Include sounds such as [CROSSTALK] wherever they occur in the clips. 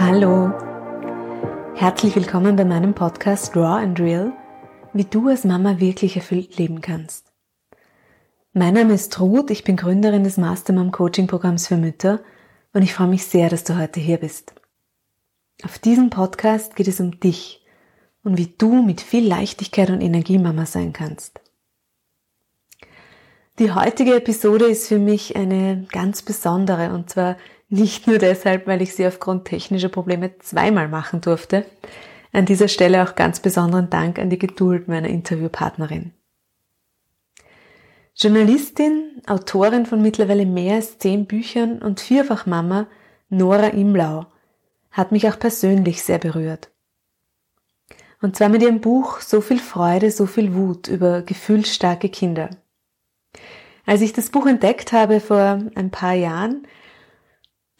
Hallo, herzlich willkommen bei meinem Podcast Raw and Real, wie du als Mama wirklich erfüllt leben kannst. Mein Name ist Ruth, ich bin Gründerin des Mastermom Coaching Programms für Mütter und ich freue mich sehr, dass du heute hier bist. Auf diesem Podcast geht es um dich und wie du mit viel Leichtigkeit und Energie Mama sein kannst. Die heutige Episode ist für mich eine ganz besondere und zwar nicht nur deshalb, weil ich sie aufgrund technischer Probleme zweimal machen durfte. An dieser Stelle auch ganz besonderen Dank an die Geduld meiner Interviewpartnerin. Journalistin, Autorin von mittlerweile mehr als zehn Büchern und Vierfachmama Nora Imlau hat mich auch persönlich sehr berührt. Und zwar mit ihrem Buch So viel Freude, so viel Wut über gefühlsstarke Kinder. Als ich das Buch entdeckt habe vor ein paar Jahren,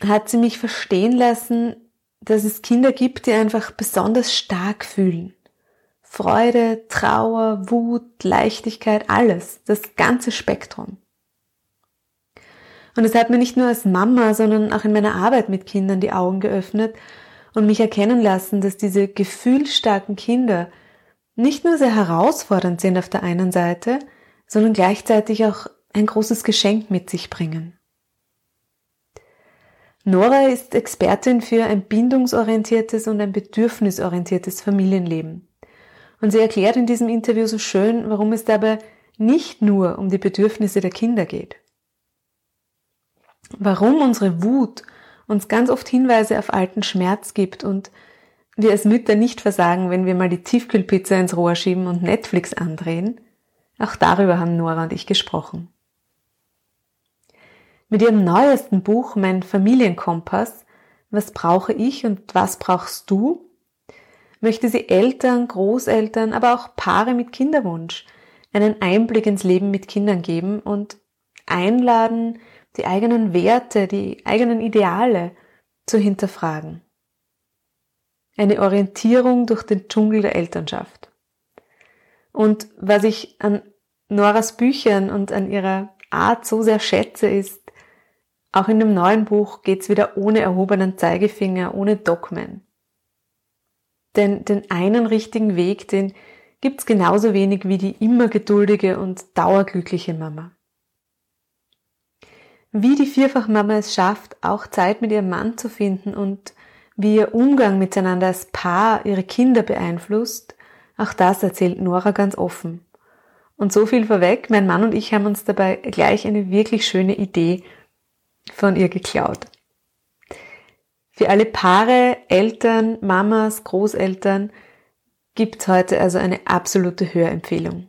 hat sie mich verstehen lassen, dass es Kinder gibt, die einfach besonders stark fühlen. Freude, Trauer, Wut, Leichtigkeit, alles, das ganze Spektrum. Und es hat mir nicht nur als Mama, sondern auch in meiner Arbeit mit Kindern die Augen geöffnet und mich erkennen lassen, dass diese gefühlsstarken Kinder nicht nur sehr herausfordernd sind auf der einen Seite, sondern gleichzeitig auch ein großes Geschenk mit sich bringen. Nora ist Expertin für ein bindungsorientiertes und ein bedürfnisorientiertes Familienleben. Und sie erklärt in diesem Interview so schön, warum es dabei nicht nur um die Bedürfnisse der Kinder geht. Warum unsere Wut uns ganz oft Hinweise auf alten Schmerz gibt und wir als Mütter nicht versagen, wenn wir mal die Tiefkühlpizza ins Rohr schieben und Netflix andrehen. Auch darüber haben Nora und ich gesprochen. Mit ihrem neuesten Buch Mein Familienkompass, Was brauche ich und was brauchst du? möchte sie Eltern, Großeltern, aber auch Paare mit Kinderwunsch einen Einblick ins Leben mit Kindern geben und einladen, die eigenen Werte, die eigenen Ideale zu hinterfragen. Eine Orientierung durch den Dschungel der Elternschaft. Und was ich an Noras Büchern und an ihrer Art so sehr schätze, ist, auch in dem neuen Buch geht's wieder ohne erhobenen Zeigefinger, ohne Dogmen. Denn den einen richtigen Weg, den gibt's genauso wenig wie die immer geduldige und dauerglückliche Mama. Wie die Vierfachmama es schafft, auch Zeit mit ihrem Mann zu finden und wie ihr Umgang miteinander als Paar ihre Kinder beeinflusst, auch das erzählt Nora ganz offen. Und so viel vorweg, mein Mann und ich haben uns dabei gleich eine wirklich schöne Idee von ihr geklaut. Für alle Paare, Eltern, Mamas, Großeltern gibt's heute also eine absolute Hörempfehlung.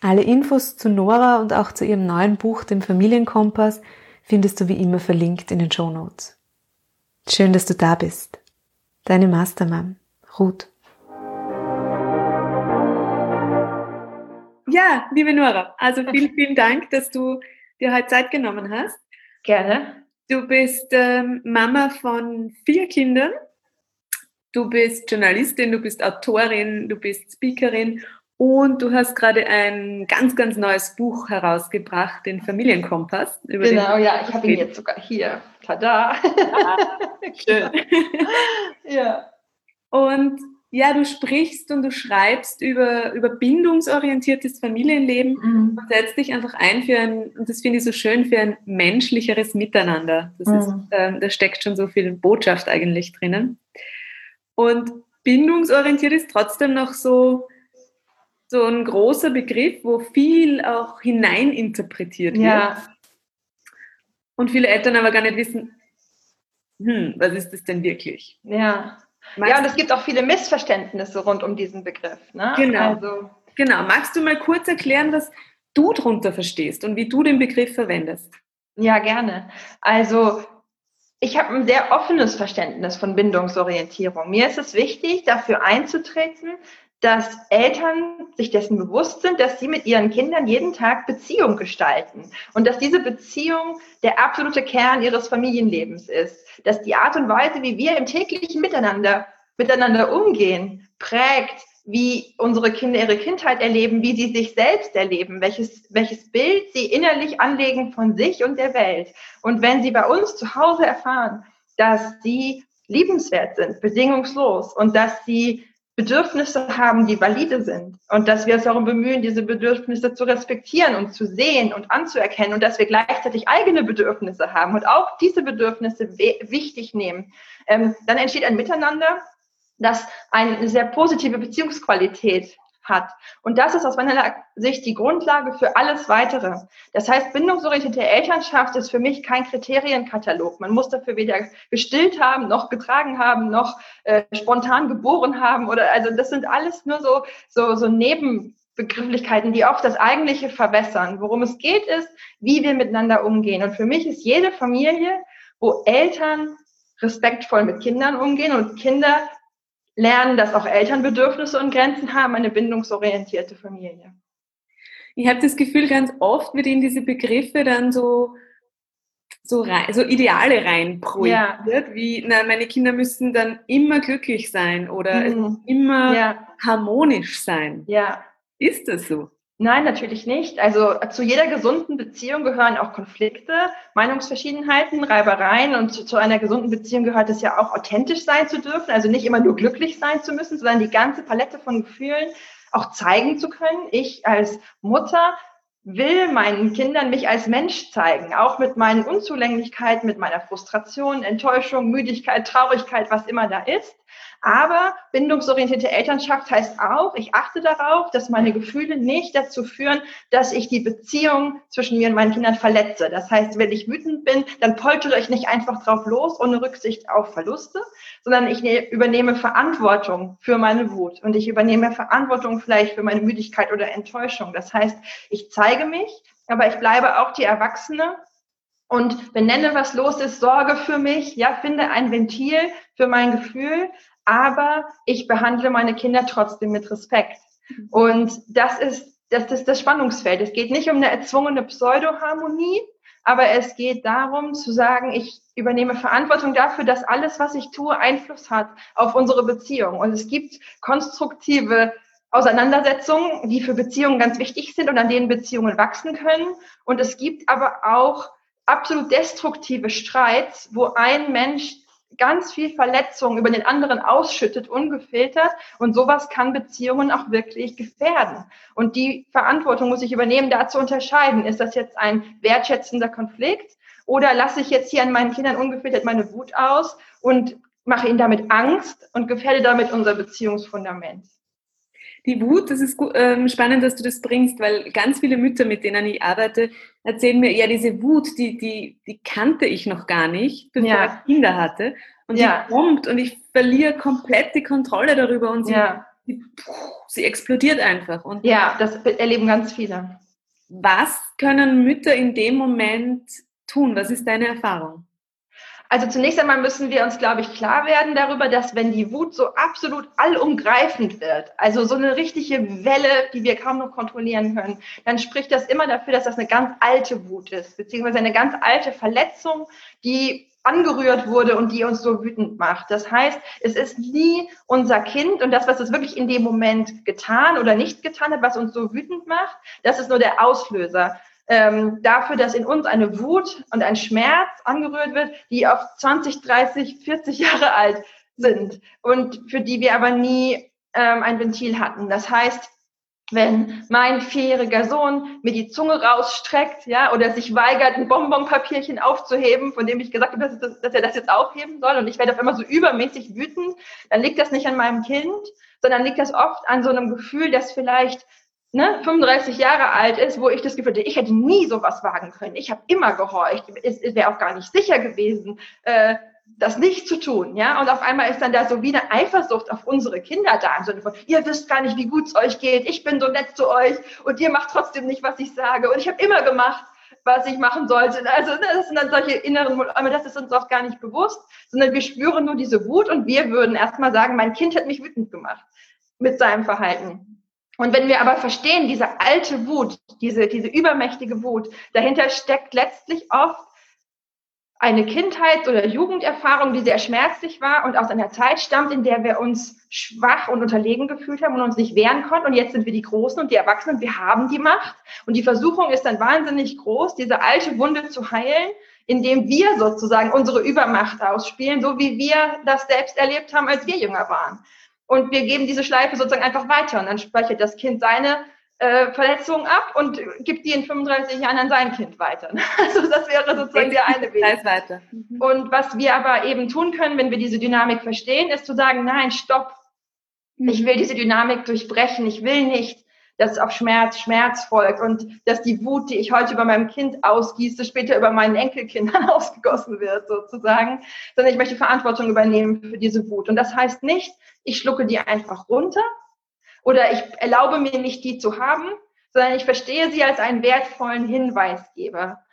Alle Infos zu Nora und auch zu ihrem neuen Buch, dem Familienkompass, findest du wie immer verlinkt in den Show Notes. Schön, dass du da bist. Deine Mastermam, Ruth. Ja, liebe Nora, also vielen, vielen Dank, dass du dir heute Zeit genommen hast. Gerne. Du bist ähm, Mama von vier Kindern. Du bist Journalistin, du bist Autorin, du bist Speakerin und du hast gerade ein ganz, ganz neues Buch herausgebracht, den Familienkompass. genau, ja, ich habe ihn jetzt sogar hier. Tada! Ah, schön. [LAUGHS] ja. Und ja, du sprichst und du schreibst über, über bindungsorientiertes Familienleben mhm. und setzt dich einfach ein für ein, und das finde ich so schön, für ein menschlicheres Miteinander. Das mhm. ist, ähm, da steckt schon so viel Botschaft eigentlich drinnen. Und bindungsorientiert ist trotzdem noch so, so ein großer Begriff, wo viel auch hineininterpretiert wird. Ja. Und viele Eltern aber gar nicht wissen, hm, was ist das denn wirklich? Ja. Magst ja, und es gibt auch viele Missverständnisse rund um diesen Begriff. Ne? Genau. Also, genau. Magst du mal kurz erklären, was du darunter verstehst und wie du den Begriff verwendest? Ja, gerne. Also ich habe ein sehr offenes Verständnis von Bindungsorientierung. Mir ist es wichtig, dafür einzutreten, dass Eltern sich dessen bewusst sind, dass sie mit ihren Kindern jeden Tag Beziehung gestalten und dass diese Beziehung der absolute Kern ihres Familienlebens ist, dass die Art und Weise, wie wir im täglichen Miteinander miteinander umgehen, prägt, wie unsere Kinder ihre Kindheit erleben, wie sie sich selbst erleben, welches, welches Bild sie innerlich anlegen von sich und der Welt. Und wenn sie bei uns zu Hause erfahren, dass sie liebenswert sind, bedingungslos und dass sie Bedürfnisse haben, die valide sind. Und dass wir uns darum bemühen, diese Bedürfnisse zu respektieren und zu sehen und anzuerkennen und dass wir gleichzeitig eigene Bedürfnisse haben und auch diese Bedürfnisse wichtig nehmen, ähm, dann entsteht ein Miteinander, das eine sehr positive Beziehungsqualität hat. Und das ist aus meiner Sicht die Grundlage für alles weitere. Das heißt, bindungsorientierte Elternschaft ist für mich kein Kriterienkatalog. Man muss dafür weder gestillt haben, noch getragen haben, noch äh, spontan geboren haben oder also das sind alles nur so so so Nebenbegrifflichkeiten, die oft das eigentliche verwässern. Worum es geht, ist, wie wir miteinander umgehen. Und für mich ist jede Familie, wo Eltern respektvoll mit Kindern umgehen und Kinder lernen, dass auch Eltern Bedürfnisse und Grenzen haben, eine bindungsorientierte Familie. Ich habe das Gefühl, ganz oft wird in diese Begriffe dann so, so, rein, so Ideale reinprojiziert, ja. wie na, meine Kinder müssen dann immer glücklich sein oder mhm. immer ja. harmonisch sein. Ja. Ist das so? Nein, natürlich nicht. Also zu jeder gesunden Beziehung gehören auch Konflikte, Meinungsverschiedenheiten, Reibereien und zu, zu, einer gesunden Beziehung gehört es ja auch authentisch sein zu dürfen, also nicht immer nur glücklich sein zu müssen, sondern die ganze Palette von Gefühlen auch zeigen zu können. Ich als Mutter will meinen Kindern mich als Mensch zeigen, auch mit meinen Unzulänglichkeiten, mit meiner Frustration, Enttäuschung, Müdigkeit, Traurigkeit, was immer da ist. Aber bindungsorientierte Elternschaft heißt auch, ich achte darauf, dass meine Gefühle nicht dazu führen, dass ich die Beziehung zwischen mir und meinen Kindern verletze. Das heißt, wenn ich wütend bin, dann poltere ich nicht einfach drauf los, ohne Rücksicht auf Verluste, sondern ich ne-, übernehme Verantwortung für meine Wut und ich übernehme Verantwortung vielleicht für meine Müdigkeit oder Enttäuschung. Das heißt, ich zeige mich, aber ich bleibe auch die Erwachsene und benenne, was los ist, sorge für mich, ja, finde ein Ventil für mein Gefühl, aber ich behandle meine Kinder trotzdem mit Respekt. Und das ist, das ist das Spannungsfeld. Es geht nicht um eine erzwungene Pseudoharmonie, aber es geht darum zu sagen, ich übernehme Verantwortung dafür, dass alles, was ich tue, Einfluss hat auf unsere Beziehung. Und es gibt konstruktive Auseinandersetzungen, die für Beziehungen ganz wichtig sind und an denen Beziehungen wachsen können. Und es gibt aber auch absolut destruktive Streits, wo ein Mensch ganz viel Verletzung über den anderen ausschüttet, ungefiltert. Und sowas kann Beziehungen auch wirklich gefährden. Und die Verantwortung muss ich übernehmen, da zu unterscheiden. Ist das jetzt ein wertschätzender Konflikt? Oder lasse ich jetzt hier an meinen Kindern ungefiltert meine Wut aus und mache ihnen damit Angst und gefährde damit unser Beziehungsfundament? Die Wut, das ist ähm, spannend, dass du das bringst, weil ganz viele Mütter, mit denen ich arbeite, erzählen mir, ja, diese Wut, die, die, die kannte ich noch gar nicht, bevor ja. ich Kinder hatte. Und ja. die kommt und ich verliere komplett die Kontrolle darüber und sie, ja. sie, sie explodiert einfach. Und ja, das erleben ganz viele. Was können Mütter in dem Moment tun? Was ist deine Erfahrung? Also zunächst einmal müssen wir uns, glaube ich, klar werden darüber, dass wenn die Wut so absolut allumgreifend wird, also so eine richtige Welle, die wir kaum noch kontrollieren können, dann spricht das immer dafür, dass das eine ganz alte Wut ist, beziehungsweise eine ganz alte Verletzung, die angerührt wurde und die uns so wütend macht. Das heißt, es ist nie unser Kind und das, was es wirklich in dem Moment getan oder nicht getan hat, was uns so wütend macht, das ist nur der Auslöser ähm, dafür, dass in uns eine Wut und ein Schmerz angerührt wird, die auf 20, 30, 40 Jahre alt sind und für die wir aber nie ähm, ein Ventil hatten. Das heißt, wenn mein vierjähriger Sohn mir die Zunge rausstreckt, ja, oder sich weigert, ein Bonbonpapierchen aufzuheben, von dem ich gesagt habe, dass, dass er das jetzt aufheben soll, und ich werde auf einmal so übermäßig wütend, dann liegt das nicht an meinem Kind, sondern liegt das oft an so einem Gefühl, das vielleicht ne, 35 Jahre alt ist, wo ich das Gefühl hatte, ich hätte nie sowas wagen können. Ich habe immer gehorcht. Es, es wäre auch gar nicht sicher gewesen, äh, das nicht zu tun. Ja? Und auf einmal ist dann da so wie eine Eifersucht auf unsere Kinder da. Im Sinne ihr wisst gar nicht, wie gut es euch geht. Ich bin so nett zu euch und ihr macht trotzdem nicht, was ich sage. Und ich habe immer gemacht, was ich machen sollte. Also ne, das sind dann solche inneren, aber das ist uns auch gar nicht bewusst, sondern wir spüren nur diese Wut und wir würden erstmal sagen, mein Kind hat mich wütend gemacht mit seinem Verhalten. Und wenn wir aber verstehen, diese alte Wut, diese, diese übermächtige Wut, dahinter steckt letztlich oft eine Kindheits- oder Jugenderfahrung, die sehr schmerzlich war und aus einer Zeit stammt, in der wir uns schwach und unterlegen gefühlt haben und uns nicht wehren konnten. Und jetzt sind wir die Großen und die Erwachsenen, wir haben die Macht. Und die Versuchung ist dann wahnsinnig groß, diese alte Wunde zu heilen, indem wir sozusagen unsere Übermacht ausspielen, so wie wir das selbst erlebt haben, als wir jünger waren. Und wir geben diese Schleife sozusagen einfach weiter und dann speichert das Kind seine äh, Verletzungen ab und gibt die in 35 Jahren an sein Kind weiter. [LAUGHS] Also das wäre sozusagen der eine Weg. Weiter. Mhm. Und was wir aber eben tun können, wenn wir diese Dynamik verstehen, ist zu sagen, nein, stopp. Mhm. Ich will diese Dynamik durchbrechen. Ich will nicht, dass auf Schmerz Schmerz folgt und dass die Wut, die ich heute über meinem Kind ausgieße, später über meinen Enkelkindern [LAUGHS] ausgegossen wird, sozusagen, sondern ich möchte Verantwortung übernehmen für diese Wut. Und das heißt nicht, ich schlucke die einfach runter, oder ich erlaube mir nicht, die zu haben, sondern ich verstehe sie als einen wertvollen Hinweisgeber,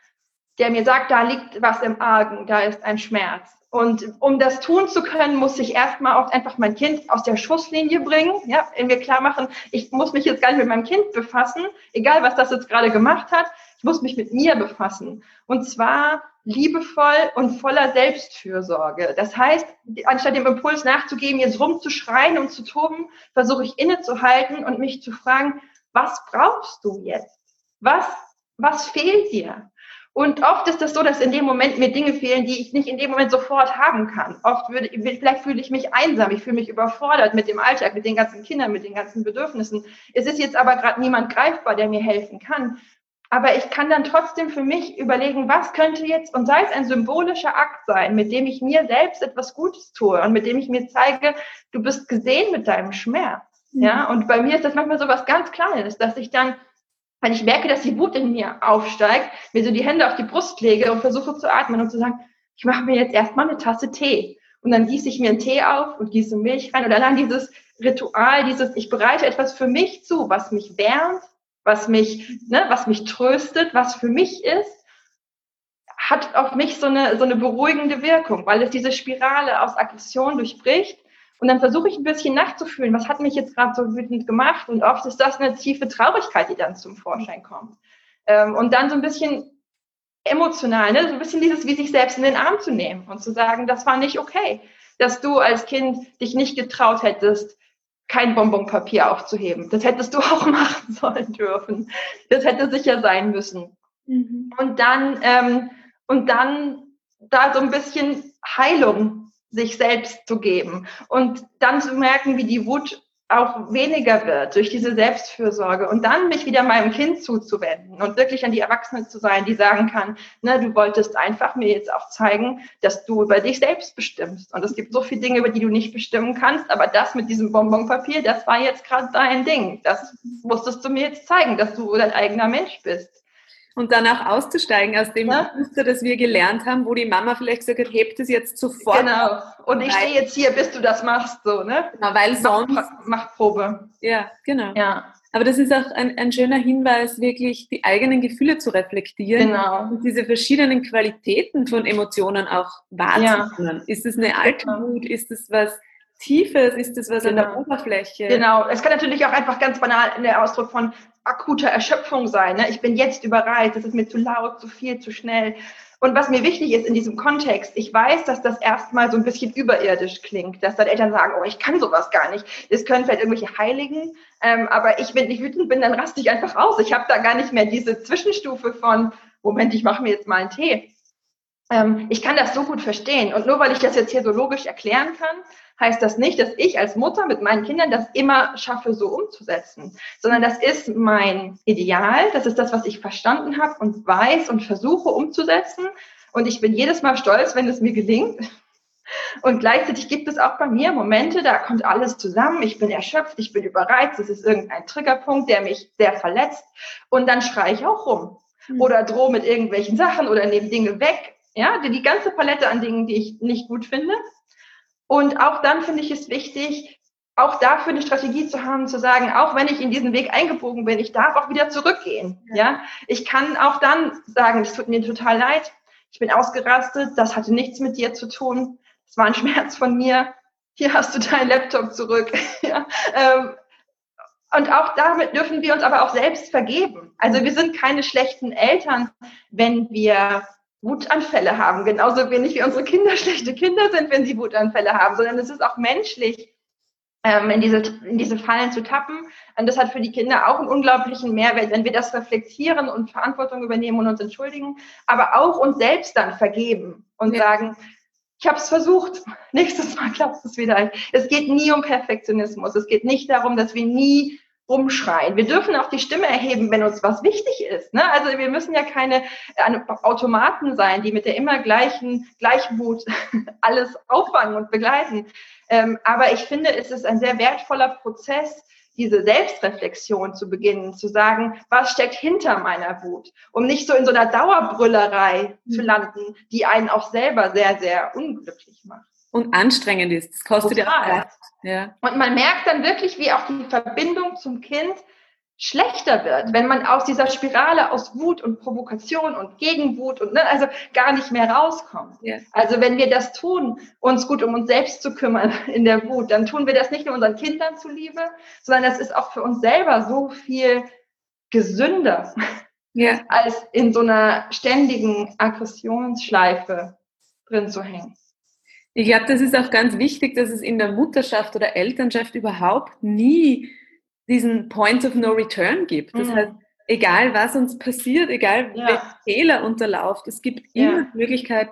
der mir sagt, da liegt was im Argen, da ist ein Schmerz. Und um das tun zu können, muss ich erstmal auch einfach mein Kind aus der Schusslinie bringen, ja, mir klar machen, ich muss mich jetzt gar nicht mit meinem Kind befassen, egal was das jetzt gerade gemacht hat, ich muss mich mit mir befassen. Und zwar liebevoll und voller Selbstfürsorge. Das heißt, anstatt dem Impuls nachzugeben, jetzt rumzuschreien und zu toben, versuche ich innezuhalten und mich zu fragen, was brauchst du jetzt? Was, was fehlt dir? Und oft ist es das so, dass in dem Moment mir Dinge fehlen, die ich nicht in dem Moment sofort haben kann. Oft würde, vielleicht fühle ich mich einsam, ich fühle mich überfordert mit dem Alltag, mit den ganzen Kindern, mit den ganzen Bedürfnissen. Es ist jetzt aber gerade niemand greifbar, der mir helfen kann. Aber ich kann dann trotzdem für mich überlegen, was könnte jetzt, und sei es ein symbolischer Akt sein, mit dem ich mir selbst etwas Gutes tue und mit dem ich mir zeige, du bist gesehen mit deinem Schmerz. Mhm. Ja, und bei mir ist das manchmal so was ganz Kleines, dass ich dann, wenn ich merke, dass die Wut in mir aufsteigt, mir so die Hände auf die Brust lege und versuche zu atmen und zu sagen, ich mache mir jetzt erstmal eine Tasse Tee. Und dann gieße ich mir einen Tee auf und gieße Milch rein. Oder dann dieses Ritual, dieses, ich bereite etwas für mich zu, was mich wärmt, was mich, ne, was mich tröstet, was für mich ist, hat auf mich so eine, so eine beruhigende Wirkung, weil es diese Spirale aus Aggression durchbricht. Und dann versuche ich ein bisschen nachzufühlen, was hat mich jetzt gerade so wütend gemacht? Und oft ist das eine tiefe Traurigkeit, die dann zum Vorschein kommt. Ähm, und dann so ein bisschen emotional, ne? so ein bisschen dieses, wie sich selbst in den Arm zu nehmen und zu sagen, das war nicht okay, dass du als Kind dich nicht getraut hättest, kein Bonbonpapier aufzuheben. Das hättest du [LAUGHS] auch machen sollen dürfen. Das hätte sicher sein müssen. Mhm. Und dann, ähm, und dann da so ein bisschen Heilung sich selbst zu geben und dann zu merken, wie die Wut auch weniger wird durch diese Selbstfürsorge und dann mich wieder meinem Kind zuzuwenden und wirklich an die Erwachsene zu sein, die sagen kann, ne, du wolltest einfach mir jetzt auch zeigen, dass du über dich selbst bestimmst. Und es gibt so viele Dinge, über die du nicht bestimmen kannst, aber das mit diesem Bonbonpapier, das war jetzt gerade dein Ding. Das musstest du mir jetzt zeigen, dass du dein eigener Mensch bist und danach auszusteigen aus dem ja. Muster, das wir gelernt haben, wo die Mama vielleicht gesagt hat, hebt es jetzt sofort. Genau. Und ich stehe jetzt hier, bis du das machst, so, ne? Genau, weil sonst. Mach, Probe. Ja, genau. Ja. Aber das ist auch ein, ein schöner Hinweis, wirklich die eigenen Gefühle zu reflektieren genau. und diese verschiedenen Qualitäten von Emotionen auch wahrzunehmen. Ja. Ist es eine genau. Wut? Ist es was Tiefes? Ist es was genau. an der genau. Oberfläche? Genau. Es kann natürlich auch einfach ganz banal der Ausdruck von akuter Erschöpfung sein. Ne? Ich bin jetzt überreizt, es ist mir zu laut, zu viel, zu schnell. Und was mir wichtig ist in diesem Kontext, ich weiß, dass das erstmal so ein bisschen überirdisch klingt, dass dann Eltern sagen, oh, ich kann sowas gar nicht. Das können vielleicht irgendwelche Heiligen, ähm, aber ich, wenn ich wütend bin, dann raste ich einfach aus. Ich habe da gar nicht mehr diese Zwischenstufe von, Moment, ich mache mir jetzt mal einen Tee. Ähm, ich kann das so gut verstehen. Und nur weil ich das jetzt hier so logisch erklären kann, heißt das nicht, dass ich als Mutter mit meinen Kindern das immer schaffe, so umzusetzen, sondern das ist mein Ideal, das ist das, was ich verstanden habe und weiß und versuche umzusetzen. Und ich bin jedes Mal stolz, wenn es mir gelingt. Und gleichzeitig gibt es auch bei mir Momente, da kommt alles zusammen. Ich bin erschöpft, ich bin überreizt, es ist irgendein Triggerpunkt, der mich sehr verletzt. Und dann schreie ich auch rum. Hm. Oder drohe mit irgendwelchen Sachen oder nehme Dinge weg. Ja, die ganze Palette an Dingen, die ich nicht gut finde. Und auch dann finde ich es wichtig, auch dafür eine Strategie zu haben, zu sagen, auch wenn ich in diesen Weg eingebogen bin, ich darf auch wieder zurückgehen. Ja, ja? ich kann auch dann sagen, es tut mir total leid, ich bin ausgerastet, das hatte nichts mit dir zu tun, es war ein [LAUGHS] Schmerz von mir. Hier hast du deinen Laptop zurück. [LAUGHS] ja, ähm, und auch damit dürfen wir uns aber auch selbst vergeben. Also wir sind keine schlechten Eltern, wenn wir Wutanfälle haben. Genauso wenig wie unsere Kinder [LAUGHS] schlechte Kinder sind, wenn sie Wutanfälle haben, sondern es ist auch menschlich, ähm, in, diese, in diese Fallen zu tappen. Und das hat für die Kinder auch einen unglaublichen Mehrwert, wenn wir das reflektieren und Verantwortung übernehmen und uns entschuldigen, aber auch uns selbst dann vergeben und ja. sagen, ich habe es versucht, [LAUGHS] nächstes Mal klappt es wieder. Es geht nie um Perfektionismus. Es geht nicht darum, dass wir nie rumschreien. Wir dürfen auch die Stimme erheben, wenn uns was wichtig ist. Ne? Also wir müssen ja keine Automaten sein, die mit der immer gleichen Gleichmut [LAUGHS] alles auffangen und begleiten. Ähm, aber ich finde, es ist ein sehr wertvoller Prozess, diese Selbstreflexion zu beginnen, zu sagen, was steckt hinter meiner Wut, um nicht so in so einer Dauerbrüllerei mhm. zu landen, die einen auch selber sehr, sehr unglücklich macht. Und anstrengend ist. Das kostet ja auch Kraft. Ja. Und man merkt dann wirklich, wie auch die Verbindung zum Kind schlechter wird, wenn man aus dieser Spirale aus Wut und Provokation und Gegenwut und ne, also gar nicht mehr rauskommt. Ja. Also wenn wir das tun, uns gut um uns selbst zu kümmern [LAUGHS] in der Wut, dann tun wir das nicht nur unseren Kindern zuliebe, sondern das ist auch für uns selber so viel gesünder, [LAUGHS] ja. als in so einer ständigen Aggressionsschleife drin zu hängen. Ich glaube, das ist auch ganz wichtig, dass es in der Mutterschaft oder Elternschaft überhaupt nie diesen Point of No Return gibt. Das mhm. heißt, egal was uns passiert, egal ja. welche Fehler unterlauft, es gibt immer ja. die Möglichkeit,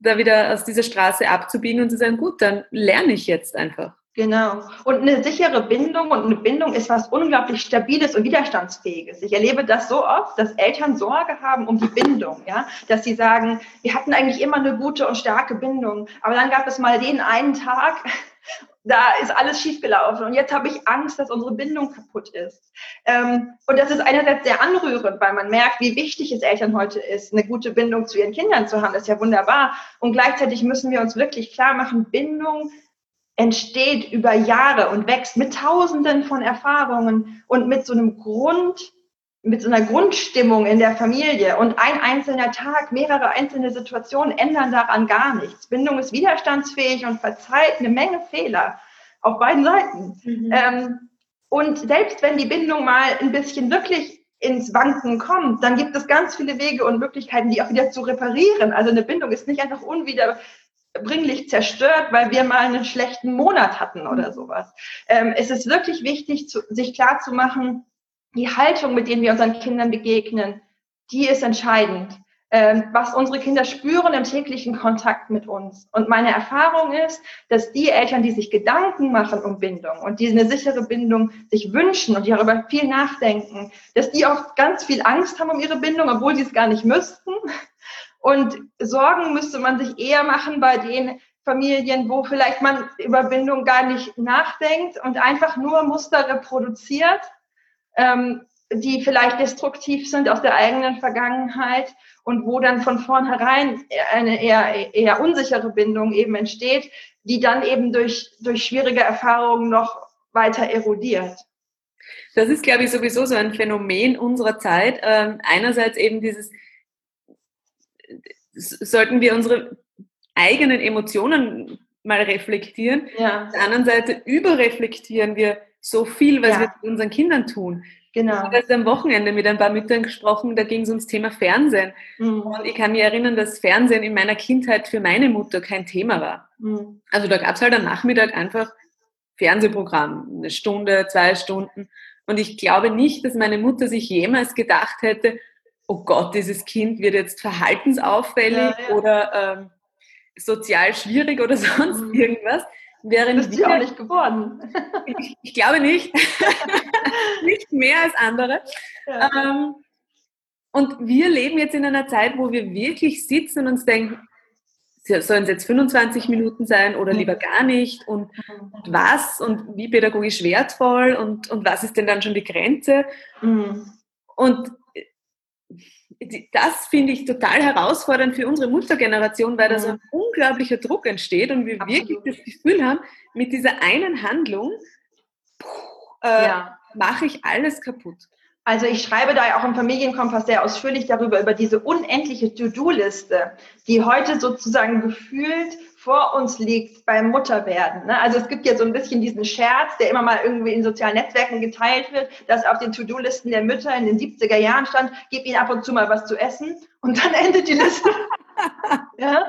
da wieder aus dieser Straße abzubiegen und zu sagen, gut, dann lerne ich jetzt einfach. Genau. Und eine sichere Bindung und eine Bindung ist was unglaublich Stabiles und Widerstandsfähiges. Ich erlebe das so oft, dass Eltern Sorge haben um die Bindung, ja, dass sie sagen, wir hatten eigentlich immer eine gute und starke Bindung, aber dann gab es mal den einen Tag, [LAUGHS] da ist alles schiefgelaufen und jetzt habe ich Angst, dass unsere Bindung kaputt ist. Ähm, und das ist einerseits sehr anrührend, weil man merkt, wie wichtig es Eltern heute ist, eine gute Bindung zu ihren Kindern zu haben. Das ist ja wunderbar. Und gleichzeitig müssen wir uns wirklich klar machen, Bindung entsteht über Jahre und wächst mit Tausenden von Erfahrungen und mit so einem Grund, mit so einer Grundstimmung in der Familie und ein einzelner Tag, mehrere einzelne Situationen ändern daran gar nichts. Bindung ist widerstandsfähig und verzeiht eine Menge Fehler auf beiden Seiten. Mhm. Ähm, und selbst wenn die Bindung mal ein bisschen wirklich ins Wanken kommt, dann gibt es ganz viele Wege und Möglichkeiten, die auch wieder zu reparieren. Also eine Bindung ist nicht einfach unwiederbringlich zerstört, weil wir mal einen schlechten Monat hatten oder sowas. Ähm, es ist wirklich wichtig, zu, sich klar zu machen, die Haltung, mit denen wir unseren Kindern begegnen, die ist entscheidend. Ähm, was unsere Kinder spüren im täglichen Kontakt mit uns. Und meine Erfahrung ist, dass die Eltern, die sich Gedanken machen um Bindung und die eine sichere Bindung sich wünschen und die darüber viel nachdenken, dass die oft ganz viel Angst haben um ihre Bindung, obwohl sie es gar nicht müssten. Und Sorgen müsste man sich eher machen bei den Familien, wo vielleicht man über Bindung gar nicht nachdenkt und einfach nur Muster reproduziert ähm, die vielleicht destruktiv sind aus der eigenen Vergangenheit und wo dann von vornherein eine eher, eher unsichere Bindung eben entsteht, die dann eben durch, durch schwierige Erfahrungen noch weiter erodiert. Das ist, glaube ich, sowieso so ein Phänomen unserer Zeit. Ähm, einerseits eben dieses, sollten wir unsere eigenen Emotionen mal reflektieren. Ja. Auf der anderen Seite überreflektieren wir so viel, was ja. wir mit unseren Kindern tun. Genau. Ich habe am Wochenende mit ein paar Müttern gesprochen, da ging es ums Thema Fernsehen. Mhm. Und ich kann mich erinnern, dass Fernsehen in meiner Kindheit für meine Mutter kein Thema war. Mhm. Also da gab es halt am Nachmittag einfach Fernsehprogramm, eine Stunde, zwei Stunden. Und ich glaube nicht, dass meine Mutter sich jemals gedacht hätte, oh Gott, dieses Kind wird jetzt verhaltensauffällig ja, ja. oder ähm, sozial schwierig oder [LAUGHS] sonst mhm. irgendwas. Während Bist wir, auch nicht geworden. ich, ich glaube nicht. [LAUGHS] nicht mehr als andere. Ja. Ähm, und wir leben jetzt in einer Zeit, wo wir wirklich sitzen und uns denken, sollen es jetzt 25 Minuten sein oder lieber gar nicht und, und was und wie pädagogisch wertvoll und, und was ist denn dann schon die Grenze? Mhm. Und das finde ich total herausfordernd für unsere Muttergeneration, weil da so ein unglaublicher Druck entsteht und wir Absolut. wirklich das Gefühl haben, mit dieser einen Handlung äh, ja. mache ich alles kaputt. Also ich schreibe da auch im Familienkompass sehr ausführlich darüber, über diese unendliche To-Do-Liste, die heute sozusagen gefühlt vor uns liegt beim Mutterwerden. Ne? Also es gibt ja so ein bisschen diesen Scherz, der immer mal irgendwie in sozialen Netzwerken geteilt wird, dass auf den To-Do-Listen der Mütter in den 70er Jahren stand, gib ihnen ab und zu mal was zu essen und dann [LAUGHS] endet die Liste [LAUGHS] ja?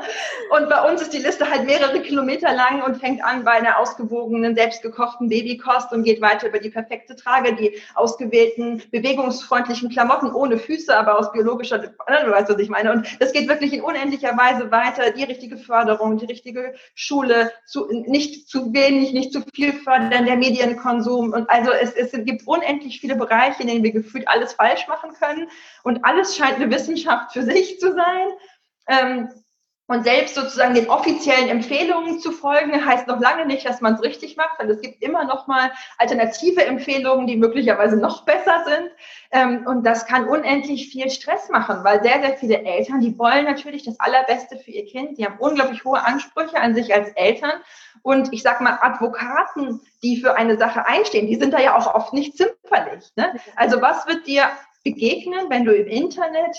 Und bei uns ist die Liste halt mehrere Kilometer lang und fängt an bei einer ausgewogenen, selbstgekochten Babykost und geht weiter über die perfekte Trage, die ausgewählten, bewegungsfreundlichen Klamotten ohne Füße, aber aus biologischer, du weißt, was ich meine. Und das geht wirklich in unendlicher Weise weiter. Die richtige Förderung, die richtige Schule, zu, nicht zu wenig, nicht zu viel fördern, der Medienkonsum. Und also es, es gibt unendlich viele Bereiche, in denen wir gefühlt alles falsch machen können. Und alles scheint eine Wissenschaft für sich zu sein. Ähm, und selbst sozusagen den offiziellen Empfehlungen zu folgen, heißt noch lange nicht, dass man es richtig macht, weil es gibt immer noch mal alternative Empfehlungen, die möglicherweise noch besser sind. Ähm, und das kann unendlich viel Stress machen, weil sehr, sehr viele Eltern, die wollen natürlich das Allerbeste für ihr Kind, die haben unglaublich hohe Ansprüche an sich als Eltern. Und ich sag mal, Advokaten, die für eine Sache einstehen, die sind da ja auch oft nicht zimperlich. Ne? Also was wird dir begegnen, wenn du im Internet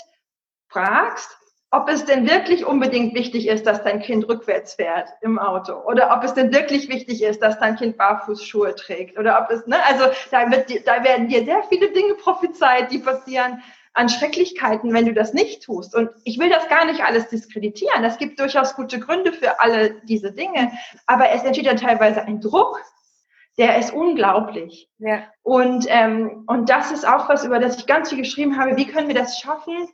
fragst, ob es denn wirklich unbedingt wichtig ist, dass dein Kind rückwärts fährt im Auto oder ob es denn wirklich wichtig ist, dass dein Kind Barfußschuhe trägt oder ob es, ne, also da, wird, da werden dir sehr viele Dinge prophezeit, die passieren an Schrecklichkeiten, wenn du das nicht tust. Und ich will das gar nicht alles diskreditieren. Es gibt durchaus gute Gründe für alle diese Dinge, aber es entsteht ja teilweise ein Druck, der ist unglaublich. Ja. Und, ähm, und das ist auch was, über das ich ganz viel geschrieben habe. Wie können wir das schaffen,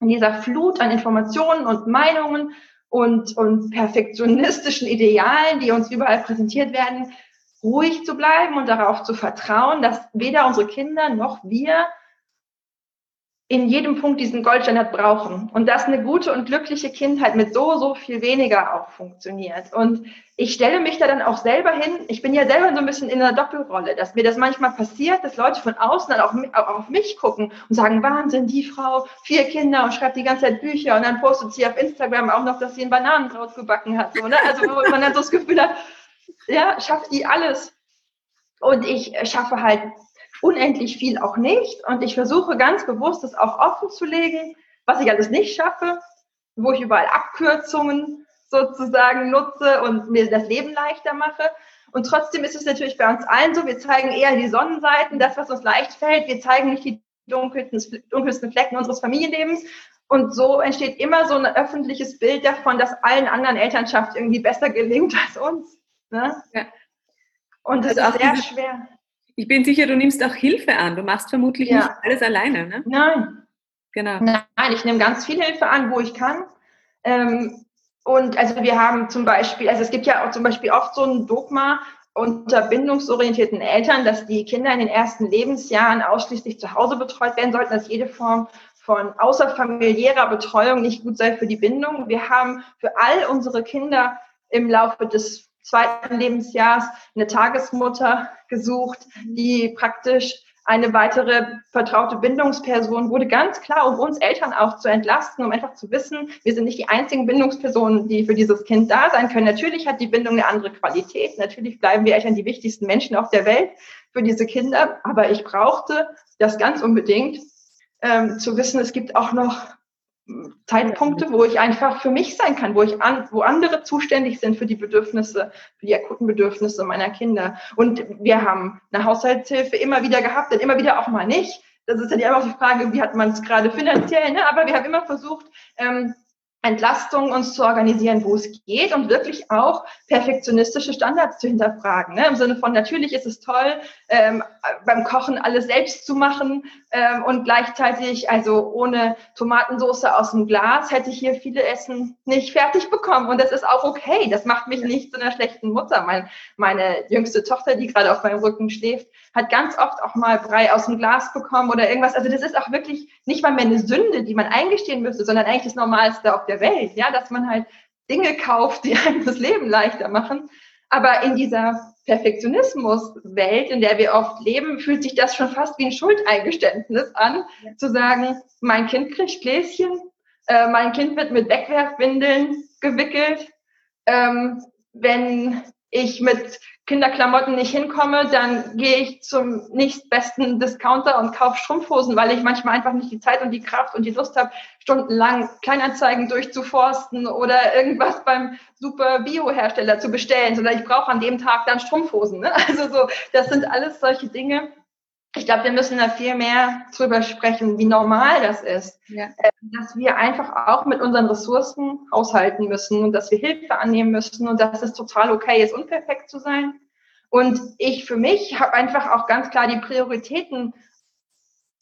in dieser Flut an Informationen und Meinungen und, und perfektionistischen Idealen, die uns überall präsentiert werden, ruhig zu bleiben und darauf zu vertrauen, dass weder unsere Kinder noch wir in jedem Punkt diesen Goldstandard brauchen und dass eine gute und glückliche Kindheit mit so, so viel weniger auch funktioniert. Und ich stelle mich da dann auch selber hin, ich bin ja selber so ein bisschen in einer Doppelrolle, dass mir das manchmal passiert, dass Leute von außen dann auch auf mich gucken und sagen, Wahnsinn, die Frau, vier Kinder und schreibt die ganze Zeit Bücher und dann postet sie auf Instagram auch noch, dass sie ein Bananenkraut gebacken hat. So, ne? Also wo man dann so das Gefühl hat, ja, schafft die alles. Und ich schaffe halt unendlich viel auch nicht. Und ich versuche ganz bewusst, das auch offen zu legen, was ich alles nicht schaffe, wo ich überall Abkürzungen sozusagen nutze und mir das Leben leichter mache. Und trotzdem ist es natürlich bei uns allen so, wir zeigen eher die Sonnenseiten, das, was uns leicht fällt. Wir zeigen nicht die dunkelsten, dunkelsten Flecken unseres Familienlebens. Und so entsteht immer so ein öffentliches Bild davon, dass allen anderen Elternschaft irgendwie besser gelingt als uns. Ne? Ja. Und das also ist sehr schwer. Ich bin sicher, du nimmst auch Hilfe an. Du machst vermutlich ja. nicht alles alleine, ne? Nein. Genau. Nein, ich nehme ganz viel Hilfe an, wo ich kann. Ähm, und also wir haben zum Beispiel, also es gibt ja auch zum Beispiel oft so ein Dogma unter bindungsorientierten Eltern, dass die Kinder in den ersten Lebensjahren ausschließlich zu Hause betreut werden sollten, dass jede Form von außerfamiliärer Betreuung nicht gut sei für die Bindung. Wir haben für all unsere Kinder im Laufe des zweiten Lebensjahrs eine Tagesmutter gesucht, die praktisch eine weitere vertraute Bindungsperson wurde ganz klar, um uns Eltern auch zu entlasten, um einfach zu wissen, wir sind nicht die einzigen Bindungspersonen, die für dieses Kind da sein können. Natürlich hat die Bindung eine andere Qualität. Natürlich bleiben wir Eltern die wichtigsten Menschen auf der Welt für diese Kinder. Aber ich brauchte das ganz unbedingt, ähm, zu wissen, es gibt auch noch Zeitpunkte, wo ich einfach für mich sein kann, wo ich an, wo andere zuständig sind für die Bedürfnisse, für die akuten Bedürfnisse meiner Kinder. Und wir haben eine Haushaltshilfe immer wieder gehabt, dann immer wieder auch mal nicht. Das ist ja die Frage, wie hat man es gerade finanziell, ne? aber wir haben immer versucht, ähm, Entlastung uns zu organisieren, wo es geht und wirklich auch perfektionistische Standards zu hinterfragen. Ne? Im Sinne von, natürlich ist es toll, ähm, beim Kochen alles selbst zu machen ähm, und gleichzeitig, also ohne Tomatensauce aus dem Glas, hätte ich hier viele Essen nicht fertig bekommen. Und das ist auch okay. Das macht mich nicht zu einer schlechten Mutter. Mein, meine jüngste Tochter, die gerade auf meinem Rücken schläft, hat ganz oft auch mal Brei aus dem Glas bekommen oder irgendwas. Also das ist auch wirklich nicht mal mehr eine Sünde, die man eingestehen müsste, sondern eigentlich das Normalste auf der Welt, ja, dass man halt Dinge kauft, die [LAUGHS] einem das Leben leichter machen. Aber in dieser Perfektionismus-Welt, in der wir oft leben, fühlt sich das schon fast wie ein Schuldeingeständnis an, ja. zu sagen, mein Kind kriegt Gläschen, äh, mein Kind wird mit Wegwerfwindeln gewickelt. Ähm, wenn ich mit Kinderklamotten nicht hinkomme, dann gehe ich zum nächstbesten Discounter und kaufe Strumpfhosen, weil ich manchmal einfach nicht die Zeit und die Kraft und die Lust habe, stundenlang Kleinanzeigen durchzuforsten oder irgendwas beim super Bio-Hersteller zu bestellen, sondern ich brauche an dem Tag dann Strumpfhosen. Ne? [LAUGHS] Also so, das sind alles solche Dinge, ich glaube, wir müssen da viel mehr drüber sprechen, wie normal das ist. Ja. Äh, dass wir einfach auch mit unseren Ressourcen haushalten müssen und dass wir Hilfe annehmen müssen und dass es total okay ist, unperfekt zu sein. Und ich für mich habe einfach auch ganz klar die Prioritäten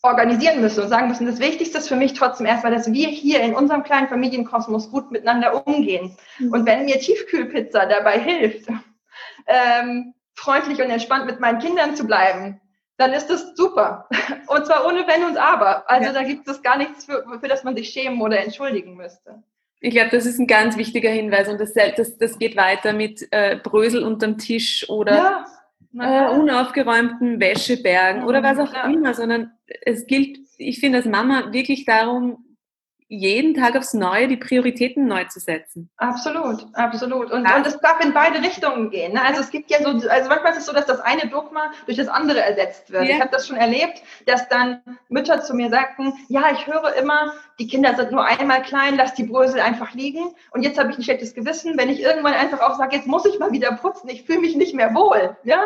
organisieren müssen und sagen müssen, das Wichtigste ist für mich trotzdem erstmal, dass wir hier in unserem kleinen Familienkosmos gut miteinander umgehen. Mhm. Und wenn mir Tiefkühlpizza dabei hilft, [LAUGHS] ähm, freundlich und entspannt mit meinen Kindern zu bleiben, dann ist das super. Und zwar ohne Wenn und Aber. Also ja. da gibt es gar nichts, für, für das man sich schämen oder entschuldigen müsste. Ich glaube, das ist ein ganz wichtiger Hinweis und das, das, das geht weiter mit äh, Brösel unterm Tisch oder ja, äh, unaufgeräumten Wäschebergen mhm, oder was auch ja. immer, sondern es gilt, ich finde als Mama wirklich darum, jeden Tag aufs Neue die Prioritäten neu zu setzen. Absolut, absolut. Und, und es darf in beide Richtungen gehen. Ne? Also es gibt ja so, also manchmal ist es so, dass das eine Dogma durch das andere ersetzt wird. Ja. Ich habe das schon erlebt, dass dann Mütter zu mir sagten, ja, ich höre immer, die Kinder sind nur einmal klein, lass die Brösel einfach liegen. Und jetzt habe ich ein schlechtes Gewissen, wenn ich irgendwann einfach auch sage, jetzt muss ich mal wieder putzen, ich fühle mich nicht mehr wohl. Ja?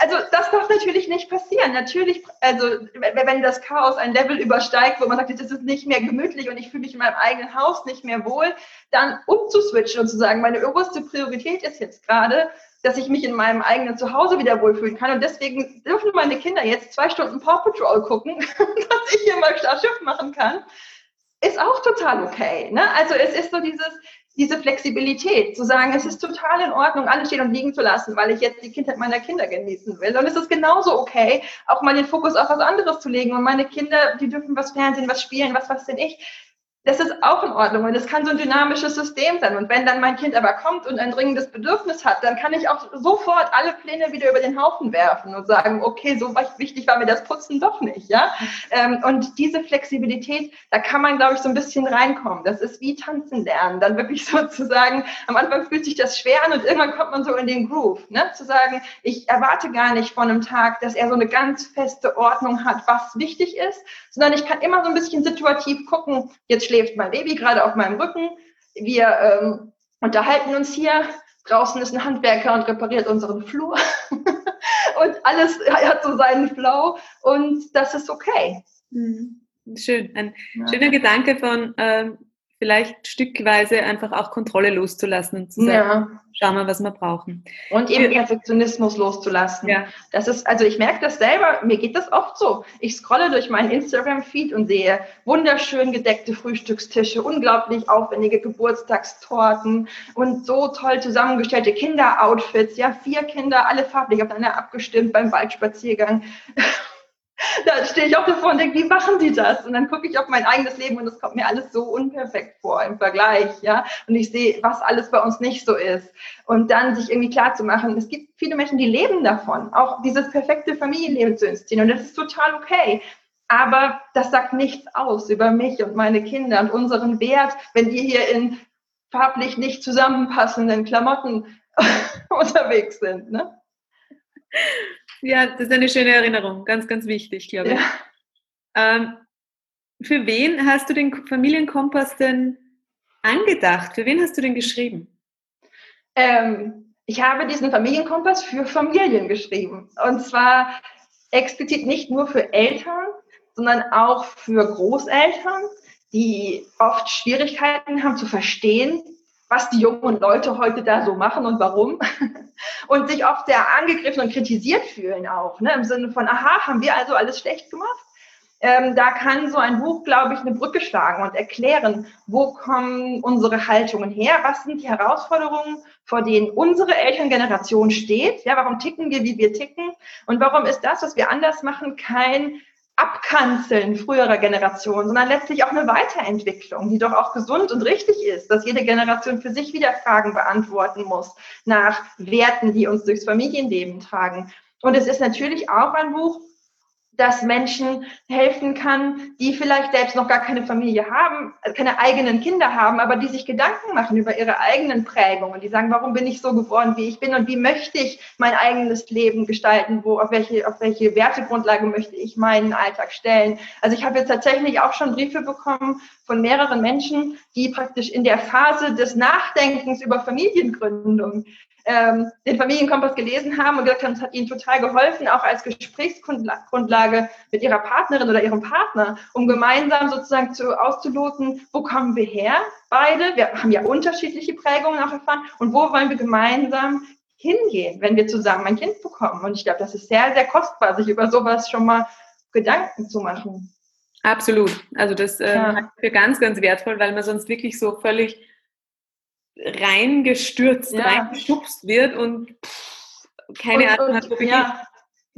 Also das darf natürlich nicht passieren. Natürlich, also wenn das Chaos ein Level übersteigt, wo man sagt, das ist nicht mehr gemütlich und ich fühle mich in meinem eigenen Haus nicht mehr wohl, dann umzuswitchen und zu sagen, meine oberste Priorität ist jetzt gerade, dass ich mich in meinem eigenen Zuhause wieder wohlfühlen kann. Und deswegen dürfen meine Kinder jetzt zwei Stunden Paw Patrol gucken, [LAUGHS] dass ich hier mal Startschiff machen kann. Ist auch total okay. Ne? Also es ist so dieses, diese Flexibilität, zu sagen, es ist total in Ordnung, alles stehen und liegen zu lassen, weil ich jetzt die Kindheit meiner Kinder genießen will. Und es ist genauso okay, auch mal den Fokus auf was anderes zu legen. Und meine Kinder, die dürfen was Fernsehen, was spielen, was was denn ich das ist auch in Ordnung und es kann so ein dynamisches System sein. Und wenn dann mein Kind aber kommt und ein dringendes Bedürfnis hat, dann kann ich auch sofort alle Pläne wieder über den Haufen werfen und sagen, okay, so wichtig war mir das Putzen doch nicht, ja. Ähm, und diese Flexibilität, da kann man, glaube ich, so ein bisschen reinkommen. Das ist wie tanzen lernen, dann wirklich [LAUGHS] sozusagen, am Anfang fühlt sich das schwer an und irgendwann kommt man so in den Groove, ne? Zu sagen, ich erwarte gar nicht von einem Tag, dass er so eine ganz feste Ordnung hat, was wichtig ist, sondern ich kann immer so ein bisschen situativ gucken, jetzt schläft mein Baby gerade auf meinem Rücken. Wir ähm, unterhalten uns hier. Draußen ist ein Handwerker und repariert unseren Flur. [LAUGHS] und alles hat so seinen Flow und das ist okay. Mhm. Schön. Ein ja. schöner Gedanke von ähm, vielleicht stückweise einfach auch Kontrolle loszulassen und zu sagen, ja. schauen wir, was wir brauchen. Und eben Perfektionismus loszulassen. Ja. Das ist, also ich merke das selber, mir geht das oft so. Ich scrolle durch meinen Instagram-Feed und sehe wunderschön gedeckte Frühstückstische, unglaublich aufwendige Geburtstagstorten und so toll zusammengestellte Kinderoutfits. Ja, vier Kinder, alle farblich aufeinander abgestimmt beim Waldspaziergang da stehe ich auch davor und denke, wie machen die das? Und dann gucke ich auf mein eigenes Leben und es kommt mir alles so unperfekt vor im Vergleich, ja. Und ich sehe, was alles bei uns nicht so ist. Und dann sich irgendwie klar zu machen, es gibt viele Menschen, die leben davon, auch dieses perfekte Familienleben zu inszenieren. Und das ist total okay. Aber das sagt nichts aus über mich und meine Kinder und unseren Wert, wenn wir hier in farblich nicht zusammenpassenden Klamotten [LAUGHS] unterwegs sind, ne? Ja, das ist eine schöne Erinnerung, ganz, ganz wichtig, glaube ich. Ja. Ähm, für wen hast du den Familienkompass denn angedacht? Für wen hast du den geschrieben? Ähm, ich habe diesen Familienkompass für Familien geschrieben. Und zwar explizit nicht nur für Eltern, sondern auch für Großeltern, die oft Schwierigkeiten haben zu verstehen, was die jungen Leute heute da so machen und warum. [LAUGHS] Und sich oft sehr angegriffen und kritisiert fühlen auch, ne? im Sinne von, aha, haben wir also alles schlecht gemacht? Ähm, da kann so ein Buch, glaube ich, eine Brücke schlagen und erklären, wo kommen unsere Haltungen her, was sind die Herausforderungen, vor denen unsere Elterngeneration steht, ja, warum ticken wir, wie wir ticken und warum ist das, was wir anders machen, kein Abkanzeln früherer Generationen, sondern letztlich auch eine Weiterentwicklung, die doch auch gesund und richtig ist, dass jede Generation für sich wieder Fragen beantworten muss nach Werten, die uns durchs Familienleben tragen. Und es ist natürlich auch ein Buch, das Menschen helfen kann, die vielleicht selbst noch gar keine Familie haben, äh, keine eigenen Kinder haben, aber die sich Gedanken machen über ihre eigenen Prägungen, die sagen, warum bin ich so geworden, wie ich bin und wie möchte ich mein eigenes Leben gestalten, wo, auf welche, auf welche Wertegrundlage möchte ich meinen Alltag stellen. Also ich habe jetzt tatsächlich auch schon Briefe bekommen von mehreren Menschen, die praktisch in der Phase des Nachdenkens über Familiengründung ähm, den Familienkompass gelesen haben und gesagt haben, es hat ihnen total geholfen, auch als Gesprächsgrundlage mit ihrer Partnerin oder ihrem Partner, um gemeinsam sozusagen zu, auszuloten, wo kommen wir her, beide, wir haben ja unterschiedliche Prägungen auch erfahren und wo wollen wir gemeinsam hingehen, wenn wir zusammen ein Kind bekommen. Und ich glaube, das ist sehr, sehr kostbar, sich über sowas schon mal Gedanken zu machen. Absolut. Also das äh, ja. für ganz, ganz wertvoll, weil man sonst wirklich so völlig reingestürzt, ja. reingeschubst wird und keine Ahnung hat, wo ja.